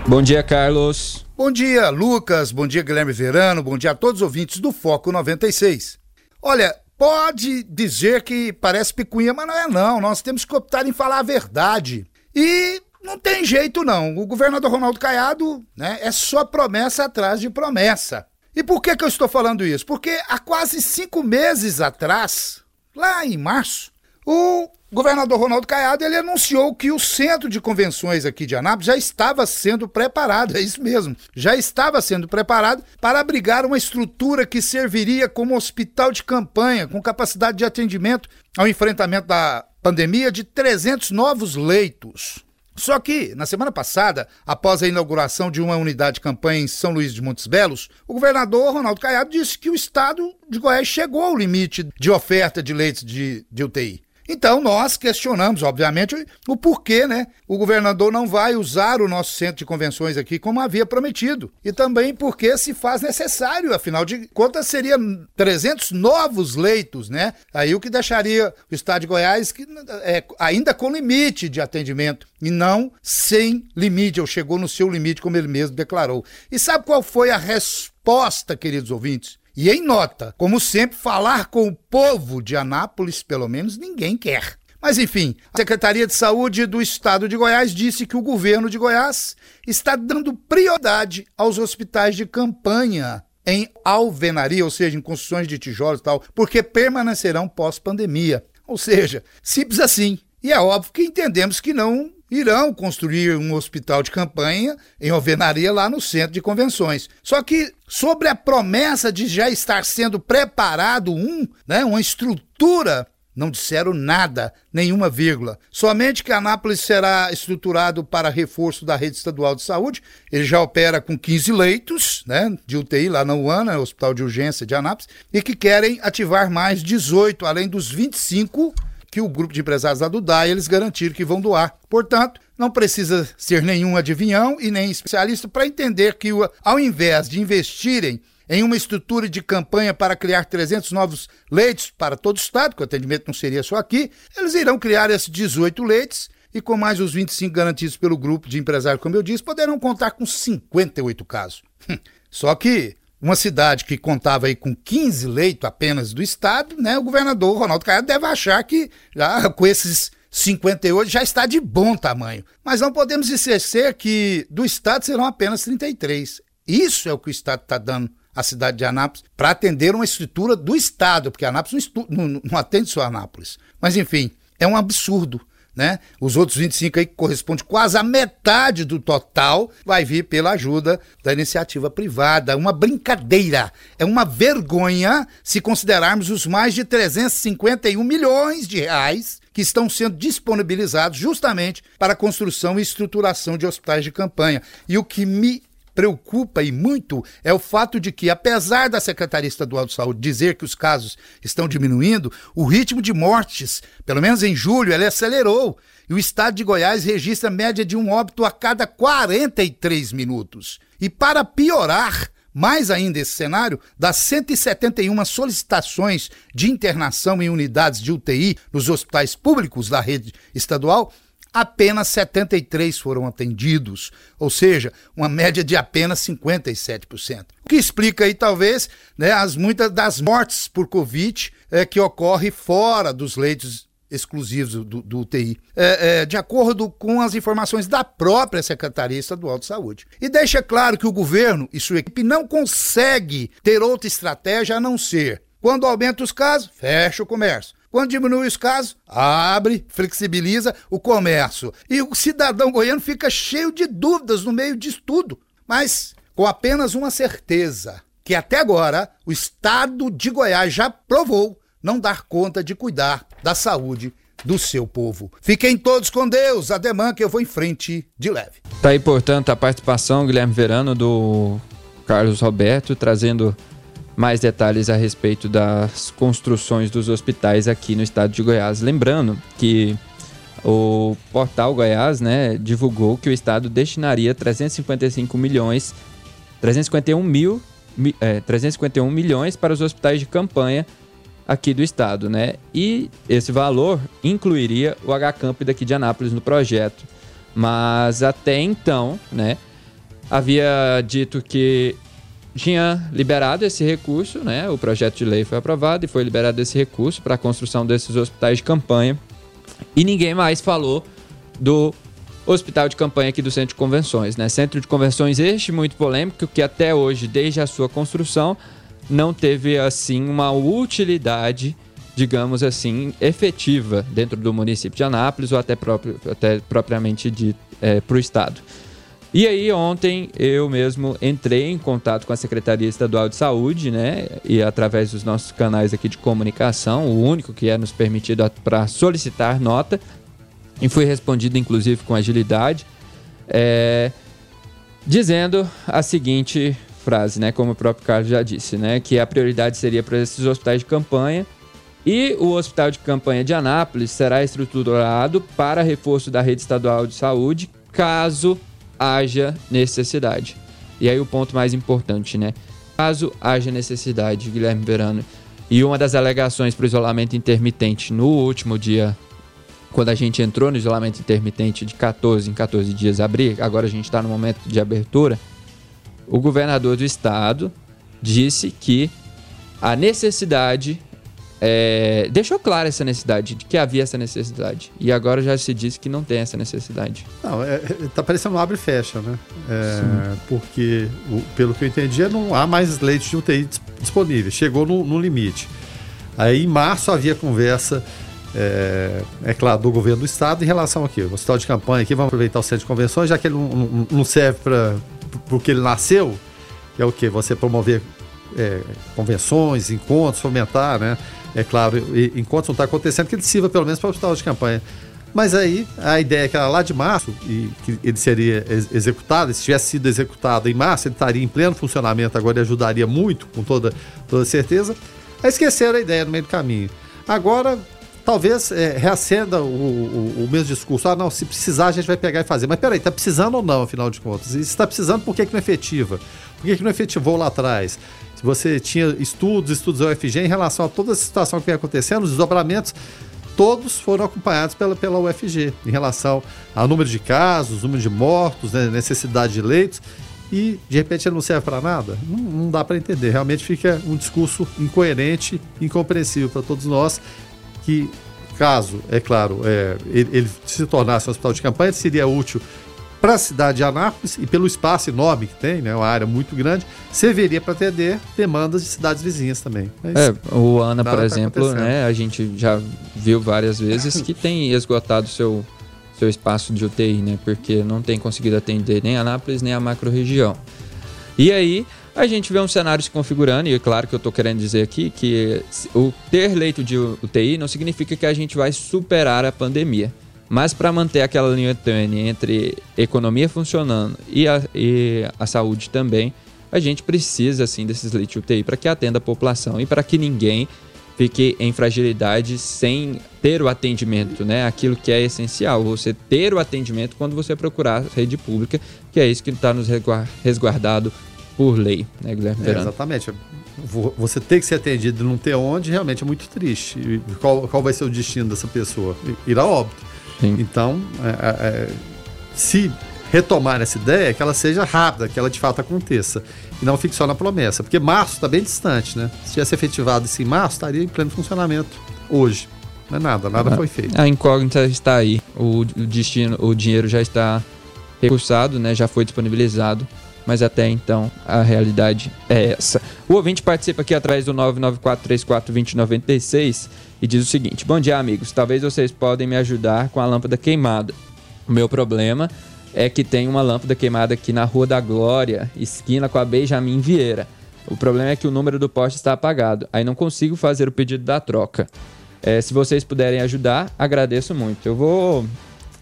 Bom dia, Carlos. Bom dia, Lucas. Bom dia, Guilherme Verano. Bom dia a todos os ouvintes do Foco 96. Olha, pode dizer que parece picuinha, mas não é não. Nós temos que optar em falar a verdade. E não tem jeito não. O governador Ronaldo Caiado, né, é só promessa atrás de promessa. E por que, que eu estou falando isso? Porque há quase cinco meses atrás, lá em março, o governador Ronaldo Caiado ele anunciou que o centro de convenções aqui de Anápolis já estava sendo preparado, é isso mesmo, já estava sendo preparado para abrigar uma estrutura que serviria como hospital de campanha, com capacidade de atendimento ao enfrentamento da pandemia de 300 novos leitos. Só que, na semana passada, após a inauguração de uma unidade de campanha em São Luís de Montes Belos, o governador Ronaldo Caiado disse que o estado de Goiás chegou ao limite de oferta de leitos de, de UTI. Então nós questionamos, obviamente, o porquê, né? O governador não vai usar o nosso centro de convenções aqui como havia prometido. E também porque se faz necessário, afinal de contas, seria 300 novos leitos, né? Aí o que deixaria o estado de Goiás que, é, ainda com limite de atendimento e não sem limite, ou chegou no seu limite, como ele mesmo declarou. E sabe qual foi a resposta, queridos ouvintes? E em nota, como sempre, falar com o povo de Anápolis, pelo menos ninguém quer. Mas enfim, a Secretaria de Saúde do Estado de Goiás disse que o governo de Goiás está dando prioridade aos hospitais de campanha em alvenaria, ou seja, em construções de tijolos e tal, porque permanecerão pós-pandemia. Ou seja, simples assim. E é óbvio que entendemos que não irão construir um hospital de campanha em alvenaria lá no centro de convenções. Só que sobre a promessa de já estar sendo preparado um, né, uma estrutura não disseram nada, nenhuma vírgula. Somente que Anápolis será estruturado para reforço da rede estadual de saúde. Ele já opera com 15 leitos né, de UTI lá na UANA, Hospital de Urgência de Anápolis, e que querem ativar mais 18, além dos 25 que o grupo de empresários lá do DAI eles garantiram que vão doar. Portanto, não precisa ser nenhum adivinhão e nem especialista para entender que, ao invés de investirem em uma estrutura de campanha para criar 300 novos leitos para todo o estado, que o atendimento não seria só aqui, eles irão criar esses 18 leitos e com mais os 25 garantidos pelo grupo de empresários, como eu disse, poderão contar com 58 casos. Hum, só que uma cidade que contava aí com 15 leitos apenas do estado, né, o governador Ronaldo Caiado deve achar que já com esses 58 já está de bom tamanho. Mas não podemos esquecer que do estado serão apenas 33. Isso é o que o estado está dando a cidade de Anápolis para atender uma estrutura do Estado, porque Anápolis não, não, não atende só Anápolis. Mas, enfim, é um absurdo. Né? Os outros 25 aí, que corresponde quase a metade do total, vai vir pela ajuda da iniciativa privada. Uma brincadeira. É uma vergonha se considerarmos os mais de 351 milhões de reais que estão sendo disponibilizados justamente para a construção e estruturação de hospitais de campanha. E o que me preocupa e muito é o fato de que, apesar da Secretaria Estadual de Saúde dizer que os casos estão diminuindo, o ritmo de mortes, pelo menos em julho, ele acelerou. E o estado de Goiás registra média de um óbito a cada 43 minutos. E para piorar, mais ainda esse cenário, das 171 solicitações de internação em unidades de UTI nos hospitais públicos da rede estadual, apenas 73 foram atendidos, ou seja, uma média de apenas 57%. O que explica aí, talvez, né, as muitas das mortes por Covid é, que ocorre fora dos leitos exclusivos do, do UTI, é, é, de acordo com as informações da própria Secretaria Estadual de Saúde. E deixa claro que o governo e sua equipe não consegue ter outra estratégia a não ser quando aumenta os casos, fecha o comércio. Quando diminui os casos, abre, flexibiliza o comércio. E o cidadão goiano fica cheio de dúvidas no meio disso tudo. Mas com apenas uma certeza: que até agora o estado de Goiás já provou não dar conta de cuidar da saúde do seu povo. Fiquem todos com Deus, ademã que eu vou em frente de leve. Tá aí, portanto, a participação, Guilherme Verano, do Carlos Roberto, trazendo mais detalhes a respeito das construções dos hospitais aqui no estado de Goiás. Lembrando que o portal Goiás né, divulgou que o estado destinaria 355 milhões, 351 mil, é, 351 milhões para os hospitais de campanha aqui do estado, né? E esse valor incluiria o H-Camp daqui de Anápolis no projeto. Mas até então, né, havia dito que tinha liberado esse recurso, né? O projeto de lei foi aprovado e foi liberado esse recurso para a construção desses hospitais de campanha. E ninguém mais falou do hospital de campanha aqui do Centro de Convenções, né? Centro de Convenções este muito polêmico que até hoje, desde a sua construção, não teve assim uma utilidade, digamos assim, efetiva dentro do município de Anápolis ou até, próprio, até propriamente de é, para o estado. E aí ontem eu mesmo entrei em contato com a Secretaria Estadual de Saúde, né, e através dos nossos canais aqui de comunicação, o único que é nos permitido para solicitar nota, e fui respondido inclusive com agilidade, é, dizendo a seguinte frase, né, como o próprio Carlos já disse, né, que a prioridade seria para esses hospitais de campanha e o Hospital de Campanha de Anápolis será estruturado para reforço da rede estadual de saúde, caso haja necessidade. E aí o ponto mais importante, né? Caso haja necessidade, Guilherme Verano, e uma das alegações para o isolamento intermitente no último dia, quando a gente entrou no isolamento intermitente de 14 em 14 dias abrir, agora a gente está no momento de abertura, o governador do estado disse que a necessidade é, deixou clara essa necessidade, de que havia essa necessidade. E agora já se diz que não tem essa necessidade. Não, é, é tá parecendo um abre e fecha, né? É, porque, pelo que eu entendi, não há mais leite de UTI disponível. Chegou no, no limite. Aí em março havia conversa, é, é, claro, do governo do estado em relação aqui. O hospital de campanha aqui, vamos aproveitar o centro de convenções, já que ele não, não, não serve para o que ele nasceu, que é o que? Você promover é, convenções, encontros, fomentar, né? É claro, enquanto não está acontecendo, que ele sirva pelo menos para o hospital de campanha. Mas aí a ideia é que era lá de março e que ele seria ex executado, se tivesse sido executado em março, ele estaria em pleno funcionamento agora e ajudaria muito, com toda, toda certeza. Aí esqueceram a ideia no meio do caminho. Agora, talvez é, reacenda o, o, o, mesmo discurso. Ah, não, se precisar a gente vai pegar e fazer. Mas peraí, está precisando ou não, afinal de contas? E se está precisando, por que, que não é efetiva? Por que, que não efetivou lá atrás? Se você tinha estudos, estudos da UFG em relação a toda a situação que vem acontecendo, os desdobramentos todos foram acompanhados pela, pela UFG em relação ao número de casos, número de mortos, né, necessidade de leitos e de repente ele não serve para nada? Não, não dá para entender. Realmente fica um discurso incoerente, incompreensível para todos nós que caso, é claro, é, ele, ele, se tornasse um hospital de campanha, seria útil para a cidade de Anápolis e pelo espaço enorme que tem, né, uma área muito grande, serviria para atender demandas de cidades vizinhas também. Mas é, o Ana, por tá exemplo, né, a gente já viu várias vezes que tem esgotado seu seu espaço de UTI, né, porque não tem conseguido atender nem Anápolis nem a macro-região. E aí a gente vê um cenário se configurando, e é claro que eu estou querendo dizer aqui que o ter leito de UTI não significa que a gente vai superar a pandemia. Mas para manter aquela linha tênue entre economia funcionando e a, e a saúde também, a gente precisa assim desses leitos de UTI para que atenda a população e para que ninguém fique em fragilidade sem ter o atendimento, né? Aquilo que é essencial, você ter o atendimento quando você procurar a rede pública, que é isso que está nos resguardado por lei, né, Guilherme é, Exatamente. Você ter que ser atendido e não ter onde, realmente é muito triste. E qual, qual vai ser o destino dessa pessoa? Ir a óbito. Sim. Então, é, é, é, se retomar essa ideia, que ela seja rápida, que ela de fato aconteça. E não fique só na promessa. Porque março está bem distante, né? Se tivesse efetivado isso em março, estaria em pleno funcionamento hoje. Não é nada, nada foi feito. A incógnita está aí. O, o destino, o dinheiro já está recursado, né? Já foi disponibilizado mas até então a realidade é essa. O ouvinte participa aqui atrás do 994342096 e diz o seguinte: Bom dia, amigos. Talvez vocês podem me ajudar com a lâmpada queimada. O meu problema é que tem uma lâmpada queimada aqui na Rua da Glória, esquina com a Benjamin Vieira. O problema é que o número do poste está apagado, aí não consigo fazer o pedido da troca. É, se vocês puderem ajudar, agradeço muito. Eu vou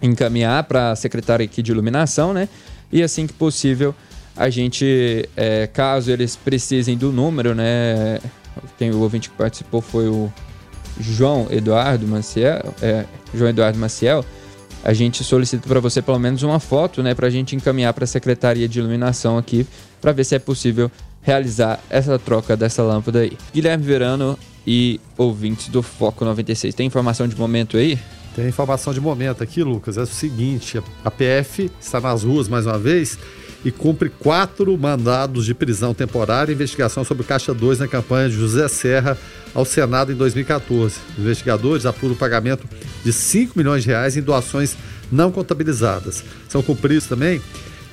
encaminhar para a secretária aqui de iluminação, né? E assim que possível, a gente, é, caso eles precisem do número, né? Quem o ouvinte que participou foi o João Eduardo Maciel, é, João Eduardo Maciel. A gente solicita para você pelo menos uma foto, né, para a gente encaminhar para a Secretaria de Iluminação aqui, para ver se é possível realizar essa troca dessa lâmpada aí. Guilherme Verano e ouvintes do Foco 96. Tem informação de momento aí? Tem informação de momento aqui, Lucas. É o seguinte: a PF está nas ruas mais uma vez e cumpre quatro mandados de prisão temporária e investigação sobre Caixa 2 na campanha de José Serra ao Senado em 2014. Os investigadores apuram o pagamento de 5 milhões de reais em doações não contabilizadas. São cumpridos também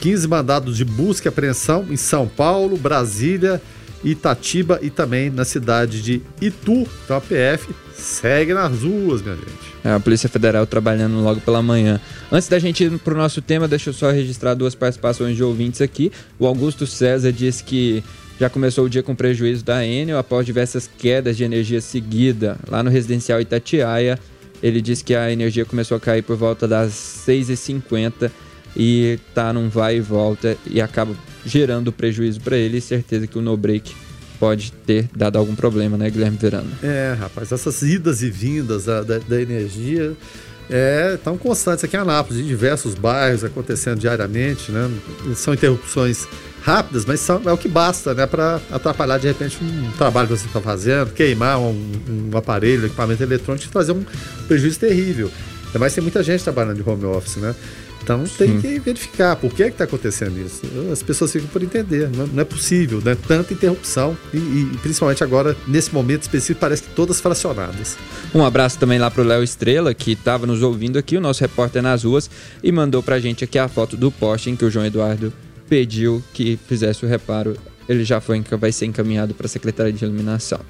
15 mandados de busca e apreensão em São Paulo, Brasília Itatiba e também na cidade de Itu. Então a PF segue nas ruas, minha gente. É, a Polícia Federal trabalhando logo pela manhã. Antes da gente ir para o nosso tema, deixa eu só registrar duas participações de ouvintes aqui. O Augusto César disse que já começou o dia com prejuízo da Enel após diversas quedas de energia seguida lá no residencial Itatiaia. Ele disse que a energia começou a cair por volta das 6h50 e tá num vai e volta e acaba gerando prejuízo para ele e certeza que o no break pode ter dado algum problema, né, Guilherme Verano? É, rapaz, essas idas e vindas da, da, da energia é, tão constantes aqui em Anápolis, em diversos bairros acontecendo diariamente, né? São interrupções rápidas, mas são, é o que basta, né, para atrapalhar de repente um trabalho que você está fazendo, queimar um, um aparelho, um equipamento eletrônico e trazer um prejuízo terrível. Mas tem muita gente trabalhando de home office, né? Então tem que verificar por que está acontecendo isso. As pessoas ficam por entender. Não, não é possível, né? Tanta interrupção e, e, principalmente agora, nesse momento específico, parece que todas fracionadas. Um abraço também lá pro Léo Estrela, que estava nos ouvindo aqui, o nosso repórter nas ruas, e mandou pra gente aqui a foto do poste em que o João Eduardo pediu que fizesse o reparo. Ele já foi, vai ser encaminhado para a Secretaria de Iluminação.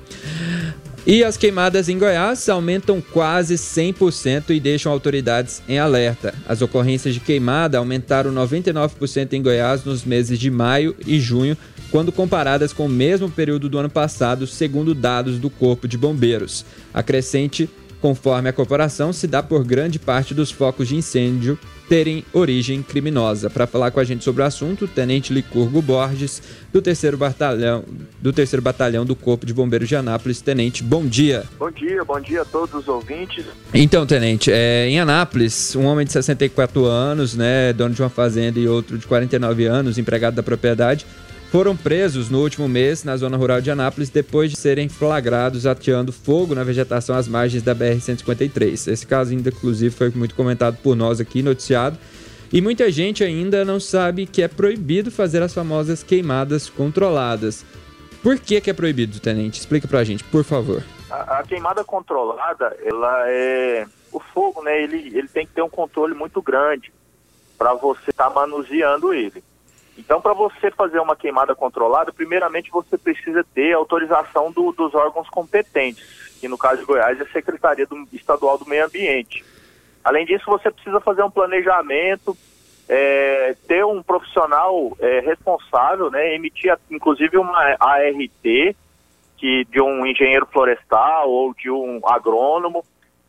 E as queimadas em Goiás aumentam quase 100% e deixam autoridades em alerta. As ocorrências de queimada aumentaram 99% em Goiás nos meses de maio e junho, quando comparadas com o mesmo período do ano passado, segundo dados do Corpo de Bombeiros. A crescente, conforme a corporação, se dá por grande parte dos focos de incêndio terem origem criminosa. Para falar com a gente sobre o assunto, o Tenente Licurgo Borges, do 3 Batalhão, do 3 Batalhão do Corpo de Bombeiros de Anápolis. Tenente, bom dia. Bom dia, bom dia a todos os ouvintes. Então, Tenente, é, em Anápolis, um homem de 64 anos, né, dono de uma fazenda e outro de 49 anos, empregado da propriedade, foram presos no último mês na zona rural de Anápolis depois de serem flagrados ateando fogo na vegetação às margens da BR-153. Esse caso ainda, inclusive, foi muito comentado por nós aqui, noticiado. E muita gente ainda não sabe que é proibido fazer as famosas queimadas controladas. Por que, que é proibido, Tenente? Explica pra gente, por favor. A, a queimada controlada, ela é... O fogo, né, ele, ele tem que ter um controle muito grande para você estar tá manuseando ele. Então, para você fazer uma queimada controlada, primeiramente você precisa ter autorização do, dos órgãos competentes, que no caso de Goiás é a Secretaria do, Estadual do Meio Ambiente. Além disso, você precisa fazer um planejamento, é, ter um profissional é, responsável, né, emitir inclusive uma ART, que, de um engenheiro florestal ou de um agrônomo,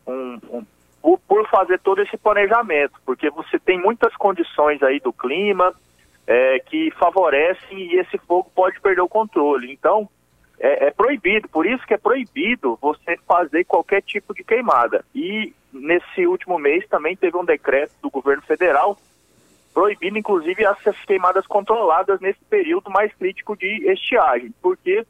um, um, por, por fazer todo esse planejamento, porque você tem muitas condições aí do clima, é, que favorecem e esse fogo pode perder o controle. Então, é, é, proibido, por isso que é proibido você fazer qualquer tipo de queimada. E nesse último mês também teve um decreto do governo federal proibindo, inclusive, essas queimadas controladas nesse período mais crítico de estiagem, porque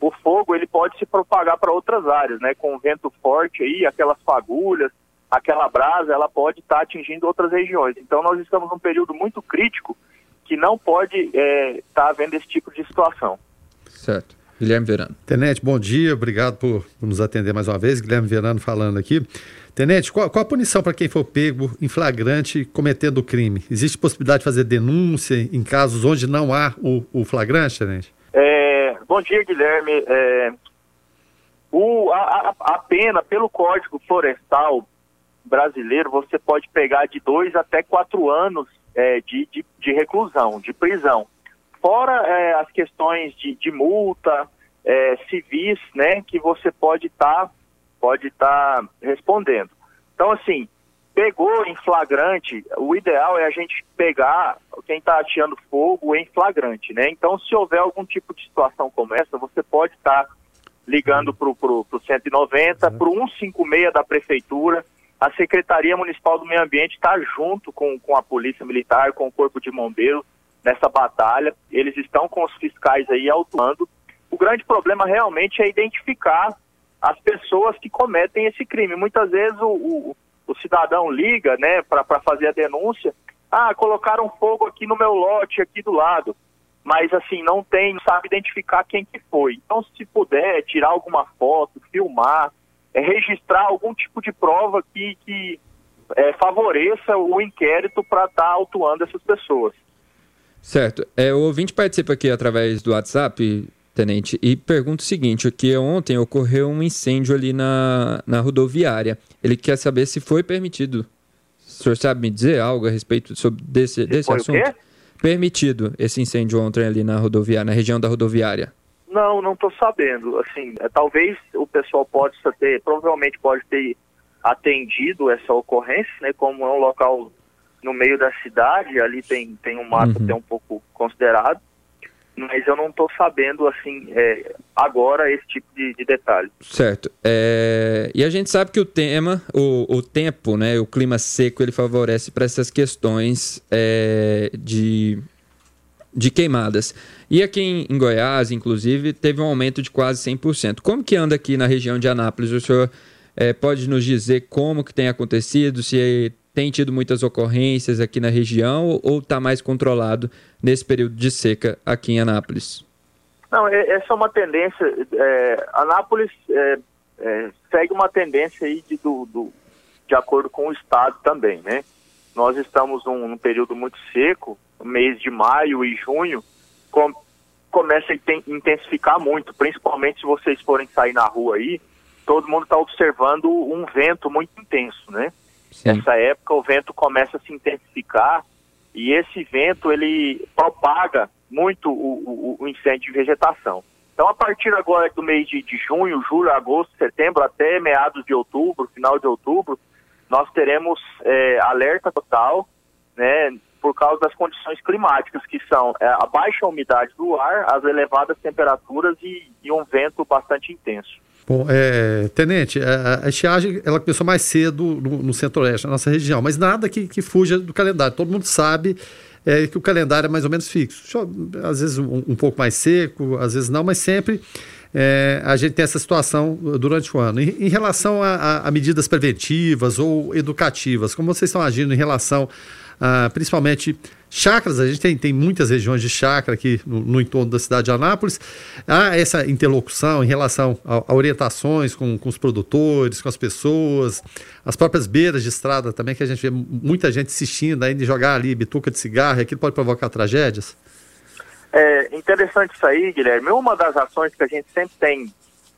o fogo ele pode se propagar para outras áreas, né? Com vento forte aí, aquelas fagulhas, aquela brasa, ela pode estar tá atingindo outras regiões. Então nós estamos num período muito crítico que não pode estar é, tá havendo esse tipo de situação. Certo. Guilherme Verano. Tenente, bom dia, obrigado por nos atender mais uma vez. Guilherme Verano falando aqui. Tenente, qual, qual a punição para quem for pego em flagrante cometendo o crime? Existe possibilidade de fazer denúncia em casos onde não há o, o flagrante, Tenente? É, bom dia, Guilherme. É, o, a, a, pena pelo Código Florestal brasileiro, você pode pegar de dois até quatro anos é, de, de, de, reclusão, de prisão. Fora é, as questões de, de multa, é, civis, né, que você pode estar tá, pode tá respondendo. Então, assim, pegou em flagrante, o ideal é a gente pegar quem está ateando fogo em flagrante, né? Então, se houver algum tipo de situação como essa, você pode estar tá ligando para o 190, para o 156 da prefeitura, a Secretaria Municipal do Meio Ambiente está junto com, com a Polícia Militar, com o Corpo de Bombeiros nessa batalha. Eles estão com os fiscais aí atuando. O grande problema realmente é identificar as pessoas que cometem esse crime. Muitas vezes o, o, o cidadão liga né, para fazer a denúncia. Ah, colocaram fogo aqui no meu lote, aqui do lado. Mas assim, não tem, não sabe identificar quem que foi. Então, se puder tirar alguma foto, filmar, registrar algum tipo de prova que, que é, favoreça o inquérito para estar tá autuando essas pessoas. Certo. É, o ouvinte participa aqui através do WhatsApp, Tenente, e pergunta o seguinte, que ontem ocorreu um incêndio ali na, na rodoviária. Ele quer saber se foi permitido. O senhor sabe me dizer algo a respeito sobre desse, desse assunto? Permitido esse incêndio ontem ali na rodoviária, na região da rodoviária. Não, não estou sabendo. Assim, é, talvez o pessoal possa ter, provavelmente pode ter atendido essa ocorrência, né? Como é um local no meio da cidade, ali tem, tem um mato uhum. até um pouco considerado, mas eu não estou sabendo, assim, é, agora esse tipo de, de detalhe. Certo. É, e a gente sabe que o tema, o, o tempo, né, o clima seco, ele favorece para essas questões é, de de queimadas. E aqui em, em, Goiás, inclusive, teve um aumento de quase 100%. Como que anda aqui na região de Anápolis? O senhor É, pode nos dizer como que tem acontecido, se tem tido muitas ocorrências aqui na região ou está mais controlado nesse período de seca aqui em Anápolis? Não, é, essa é uma tendência. É, Anápolis é, é, segue uma tendência aí de, do, do, de acordo com o estado também, né? Nós estamos num, num período muito seco, mês de maio e junho, com, começa a intensificar muito, principalmente se vocês forem sair na rua aí, todo mundo está observando um vento muito intenso, né? Sim. Nessa época o vento começa a se intensificar e esse vento ele propaga muito o, o, o incêndio de vegetação. Então, a partir agora do mês de, de, junho, julho, agosto, setembro, até meados de outubro, final de outubro, nós teremos é, alerta total, né, por causa das condições climáticas, que são é, a baixa umidade do ar, as elevadas temperaturas e, e um vento bastante intenso. Bom, é, Tenente, a, a, estiagem ela começou mais cedo no, no centro-oeste, na nossa região, mas nada que, que fuja do calendário. Todo mundo sabe é, que o calendário é mais ou menos fixo. Às vezes um, um pouco mais seco, às vezes não, mas sempre é, a gente tem essa situação durante o ano. Em, em relação a, a, a, medidas preventivas ou educativas, como vocês estão agindo em relação a, principalmente Chácaras, a gente tem, tem muitas regiões de chácara aqui no, no, entorno da cidade de Anápolis. Há essa interlocução em relação a, a, orientações com, com os produtores, com as pessoas, as próprias beiras de estrada também, que a gente vê muita gente insistindo ainda jogar ali bituca de cigarro, aquilo pode provocar tragédias. É interessante isso aí, Guilherme. Uma das ações que a gente sempre tem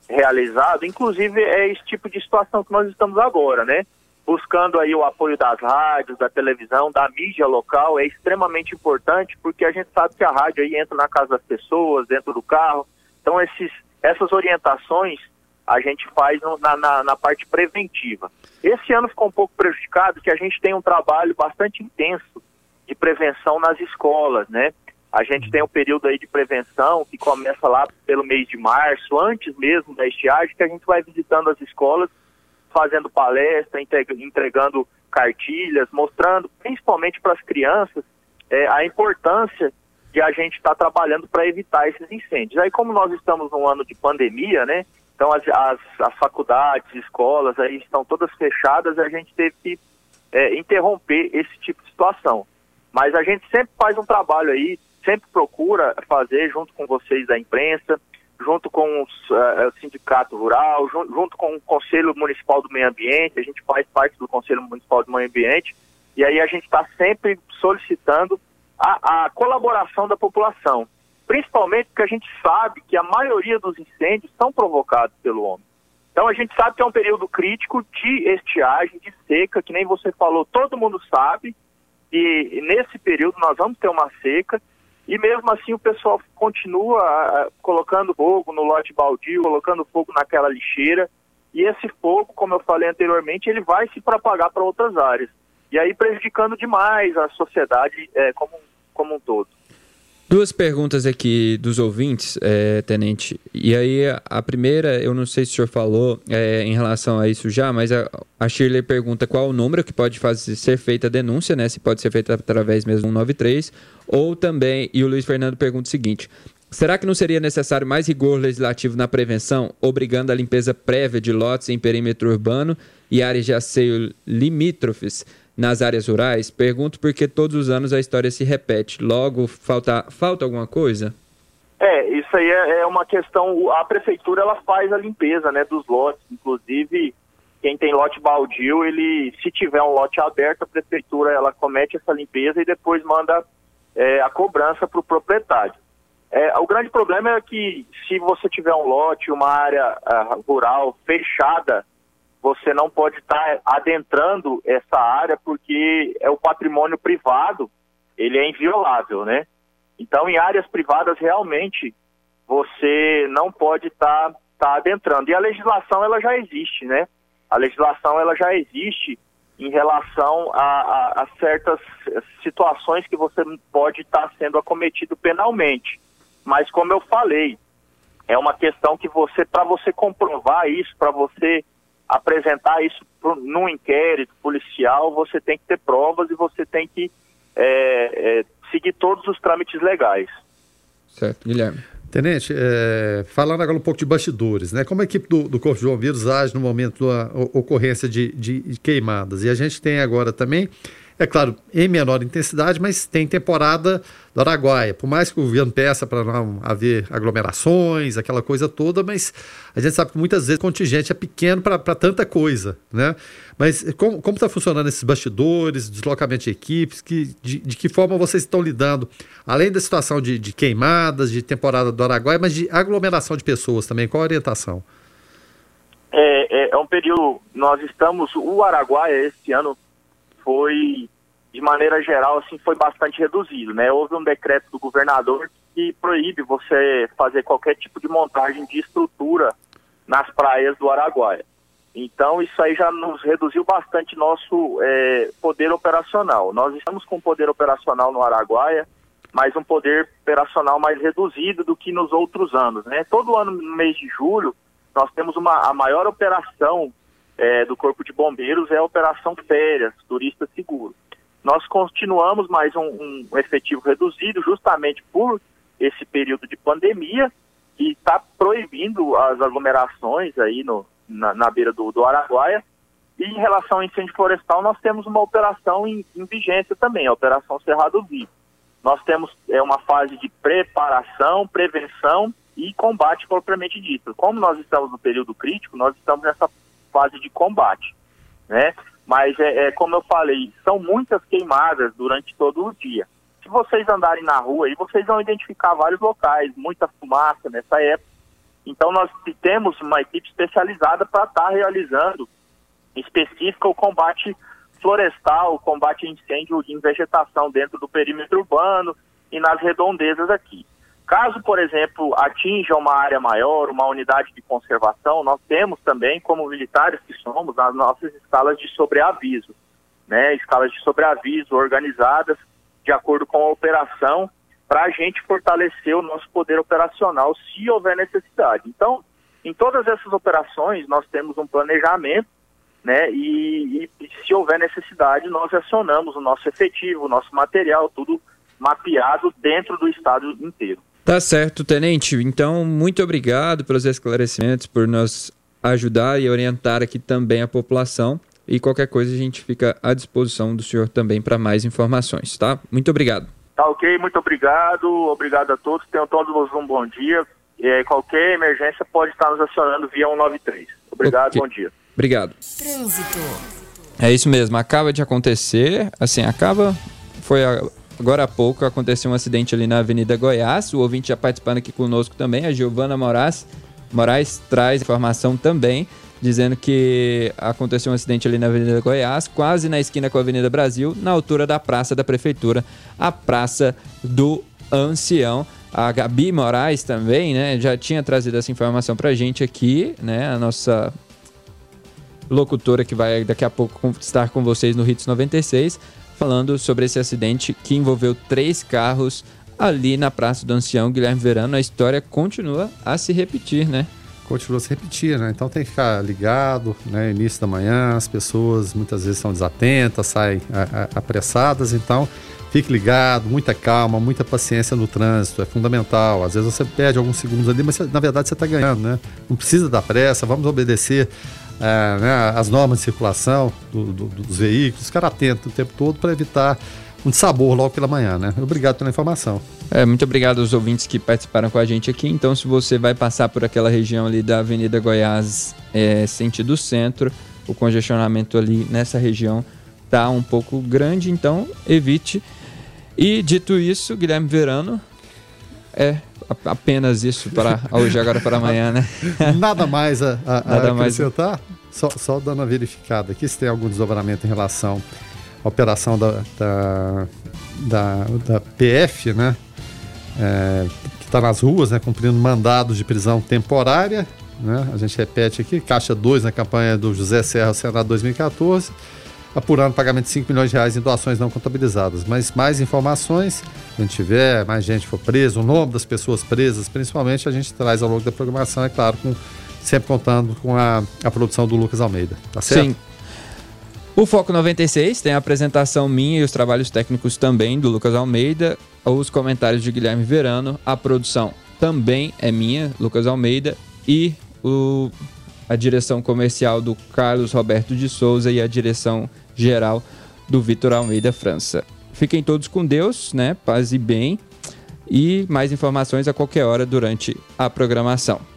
realizado, inclusive, é esse tipo de situação que nós estamos agora, né? Buscando aí o apoio das rádios, da televisão, da mídia local, é extremamente importante porque a gente sabe que a rádio aí entra na casa das pessoas, dentro do carro. Então esses, essas orientações a gente faz no, na, na, na, parte preventiva. Esse ano ficou um pouco prejudicado que a gente tem um trabalho bastante intenso de prevenção nas escolas, né? A gente tem um período aí de prevenção que começa lá pelo mês de março, antes mesmo da estiagem, que a gente vai visitando as escolas fazendo palestra, entregando cartilhas, mostrando principalmente para as crianças é, a importância de a gente estar tá trabalhando para evitar esses incêndios. Aí como nós estamos num ano de pandemia, né? Então as, as, as faculdades, escolas aí estão todas fechadas, a gente teve que é, interromper esse tipo de situação. Mas a gente sempre faz um trabalho aí, sempre procura fazer junto com vocês da imprensa, junto com os, uh, o Sindicato Rural, junto, junto com o Conselho Municipal do Meio Ambiente, a gente faz parte do Conselho Municipal do Meio Ambiente, e aí a gente está sempre solicitando a, a, colaboração da população, principalmente porque a gente sabe que a maioria dos incêndios são provocados pelo homem. Então a gente sabe que é um período crítico de estiagem, de seca, que nem você falou, todo mundo sabe, e nesse período nós vamos ter uma seca, e mesmo assim o pessoal continua ah, colocando fogo no lote baldio, colocando fogo naquela lixeira. E esse fogo, como eu falei anteriormente, ele vai se propagar para outras áreas. E aí prejudicando demais a sociedade é, como, como um todo. Duas perguntas aqui dos ouvintes, é, Tenente. E aí, a primeira, eu não sei se o senhor falou é, em relação a isso já, mas a, a Shirley pergunta qual o número que pode fazer, ser feita a denúncia, né? Se pode ser feita através mesmo do 193. Ou também, e o Luiz Fernando pergunta o seguinte: Será que não seria necessário mais rigor legislativo na prevenção, obrigando a limpeza prévia de lotes em perímetro urbano e áreas de asseio limítrofes nas áreas rurais? Pergunto porque todos os anos a história se repete. Logo, falta, falta alguma coisa? É, isso aí é, é uma questão. A prefeitura ela faz a limpeza, né, dos lotes. Inclusive, quem tem lote baldio, ele, se tiver um lote aberto, a prefeitura ela comete essa limpeza e depois manda é, a cobrança para o proprietário. É, o grande problema é que se você tiver um lote, uma área uh, rural fechada, você não pode estar adentrando essa área porque é o patrimônio privado, ele é inviolável, né? Então, em áreas privadas, realmente, você não pode estar tá adentrando. E a legislação, ela já existe, né? A legislação, ela já existe em relação a, a, a certas situações que você pode estar tá sendo acometido penalmente. Mas, como eu falei, é uma questão que você, para você comprovar isso, para você apresentar isso num inquérito policial, você tem que ter provas e você tem que é, é, seguir todos os trâmites legais. Certo, Guilherme. Tenente, é, falando agora um pouco de bastidores, né? Como a equipe do, do Corpo de Bombeiros age no momento da ocorrência de, de, de queimadas? E a gente tem agora também é claro, em menor intensidade, mas tem temporada do Araguaia. Por mais que o governo peça para não haver aglomerações, aquela coisa toda, mas a gente sabe que muitas vezes o contingente é pequeno para tanta coisa, né? Mas como está funcionando esses bastidores, deslocamento de equipes, que, de, de, que forma vocês estão lidando, além da situação de, de queimadas, de temporada do Araguaia, mas de aglomeração de pessoas também? Qual a orientação? É, é, é um período, nós estamos, o Araguaia esse ano foi, de maneira geral, assim, foi bastante reduzido, né? Houve um decreto do governador que proíbe você fazer qualquer tipo de montagem de estrutura nas praias do Araguaia. Então, isso aí já nos reduziu bastante nosso é, poder operacional. Nós estamos com poder operacional no Araguaia, mas um poder operacional mais reduzido do que nos outros anos. Né? Todo ano, no mês de julho, nós temos uma, a maior operação é, do Corpo de Bombeiros é a Operação Férias, Turista Seguro. Nós continuamos mais um, um efetivo reduzido justamente por esse período de pandemia que está proibindo as aglomerações aí no, na, na beira do, do, Araguaia. E em relação ao incêndio florestal, nós temos uma operação em, em vigência também, a Operação Cerrado Vivo. Nós temos é, uma fase de preparação, prevenção e combate propriamente dito. Como nós estamos no período crítico, nós estamos nessa fase de combate, né? Mas é, é, como eu falei, são muitas queimadas durante todo o dia. Se vocês andarem na rua aí, vocês vão identificar vários locais, muita fumaça nessa época. Então nós temos uma equipe especializada para estar tá realizando específica o combate florestal, o combate a incêndio em vegetação dentro do perímetro urbano e nas redondezas aqui. Caso, por exemplo, atinja uma área maior, uma unidade de conservação, nós temos também, como militares que somos, as nossas escalas de sobreaviso, né? Escalas de sobreaviso organizadas de acordo com a operação, para a gente fortalecer o nosso poder operacional se houver necessidade. Então, em todas essas operações, nós temos um planejamento, né? E, e, e se houver necessidade, nós acionamos o nosso efetivo, o nosso material, tudo mapeado dentro do estado inteiro. Tá certo, tenente. Então, muito obrigado pelos esclarecimentos, por nos ajudar e orientar aqui também a população. E qualquer coisa a gente fica à disposição do senhor também para mais informações, tá? Muito obrigado. Tá ok, muito obrigado. Obrigado a todos. Tenham todos um bom dia. É, qualquer emergência pode estar nos acionando via 193. Obrigado, okay. bom dia. Obrigado. Trânsito. É isso mesmo, acaba de acontecer, assim, acaba, foi a, Agora há pouco aconteceu um acidente ali na Avenida Goiás. O ouvinte já participando aqui conosco também, a Giovana Moraes. Moraes traz informação também, dizendo que aconteceu um acidente ali na Avenida Goiás, quase na esquina com a Avenida Brasil, na altura da Praça da Prefeitura, a Praça do Ancião. A Gabi Moraes também, né, já tinha trazido essa informação pra gente aqui, né, a nossa locutora que vai daqui a pouco estar com vocês no Hits 96 falando sobre esse acidente que envolveu três carros ali na Praça do Ancião Guilherme Verano. A história continua a se repetir, né? Continua a se repetir, né? Então tem que ficar ligado, né? Início da manhã, as pessoas muitas vezes são desatentas, saem apressadas, então fique ligado, muita calma, muita paciência no trânsito, é fundamental. Às vezes você perde alguns segundos ali, mas na verdade você está ganhando, né? Não precisa dar pressa, vamos obedecer é, né, as normas de circulação do, do, dos veículos, ficar atento o tempo todo para evitar um sabor logo pela manhã, né? Obrigado pela informação. É, muito obrigado aos ouvintes que participaram com a gente aqui. Então, se você vai passar por aquela região ali da Avenida Goiás, é, sentido centro, o congestionamento ali nessa região tá um pouco grande, então evite. E dito isso, Guilherme Verano, é apenas isso para hoje, agora para amanhã, né? Nada mais a, a, Nada a acrescentar? Mais... Só, só dando uma verificada aqui se tem algum desdobramento em relação à operação da, da, da, da PF, né? É, que está nas ruas, né? Cumprindo mandados de prisão temporária. Né? A gente repete aqui, caixa 2 na campanha do José Serra Senado 2014 apurando pagamento de 5 milhões de reais em doações não contabilizadas. Mas mais informações, gente tiver, mais gente for preso, o nome das pessoas presas, principalmente, a gente traz ao longo da programação, é claro, com, sempre contando com a, a produção do Lucas Almeida. Tá certo? Sim. O Foco 96 tem a apresentação minha e os trabalhos técnicos também do Lucas Almeida, os comentários de Guilherme Verano, a produção também é minha, Lucas Almeida, e o, a direção comercial do Carlos Roberto de Souza e a direção geral do Vitor Almeida França. Fiquem todos com Deus, né? Paz e bem. E mais informações a qualquer hora durante a programação.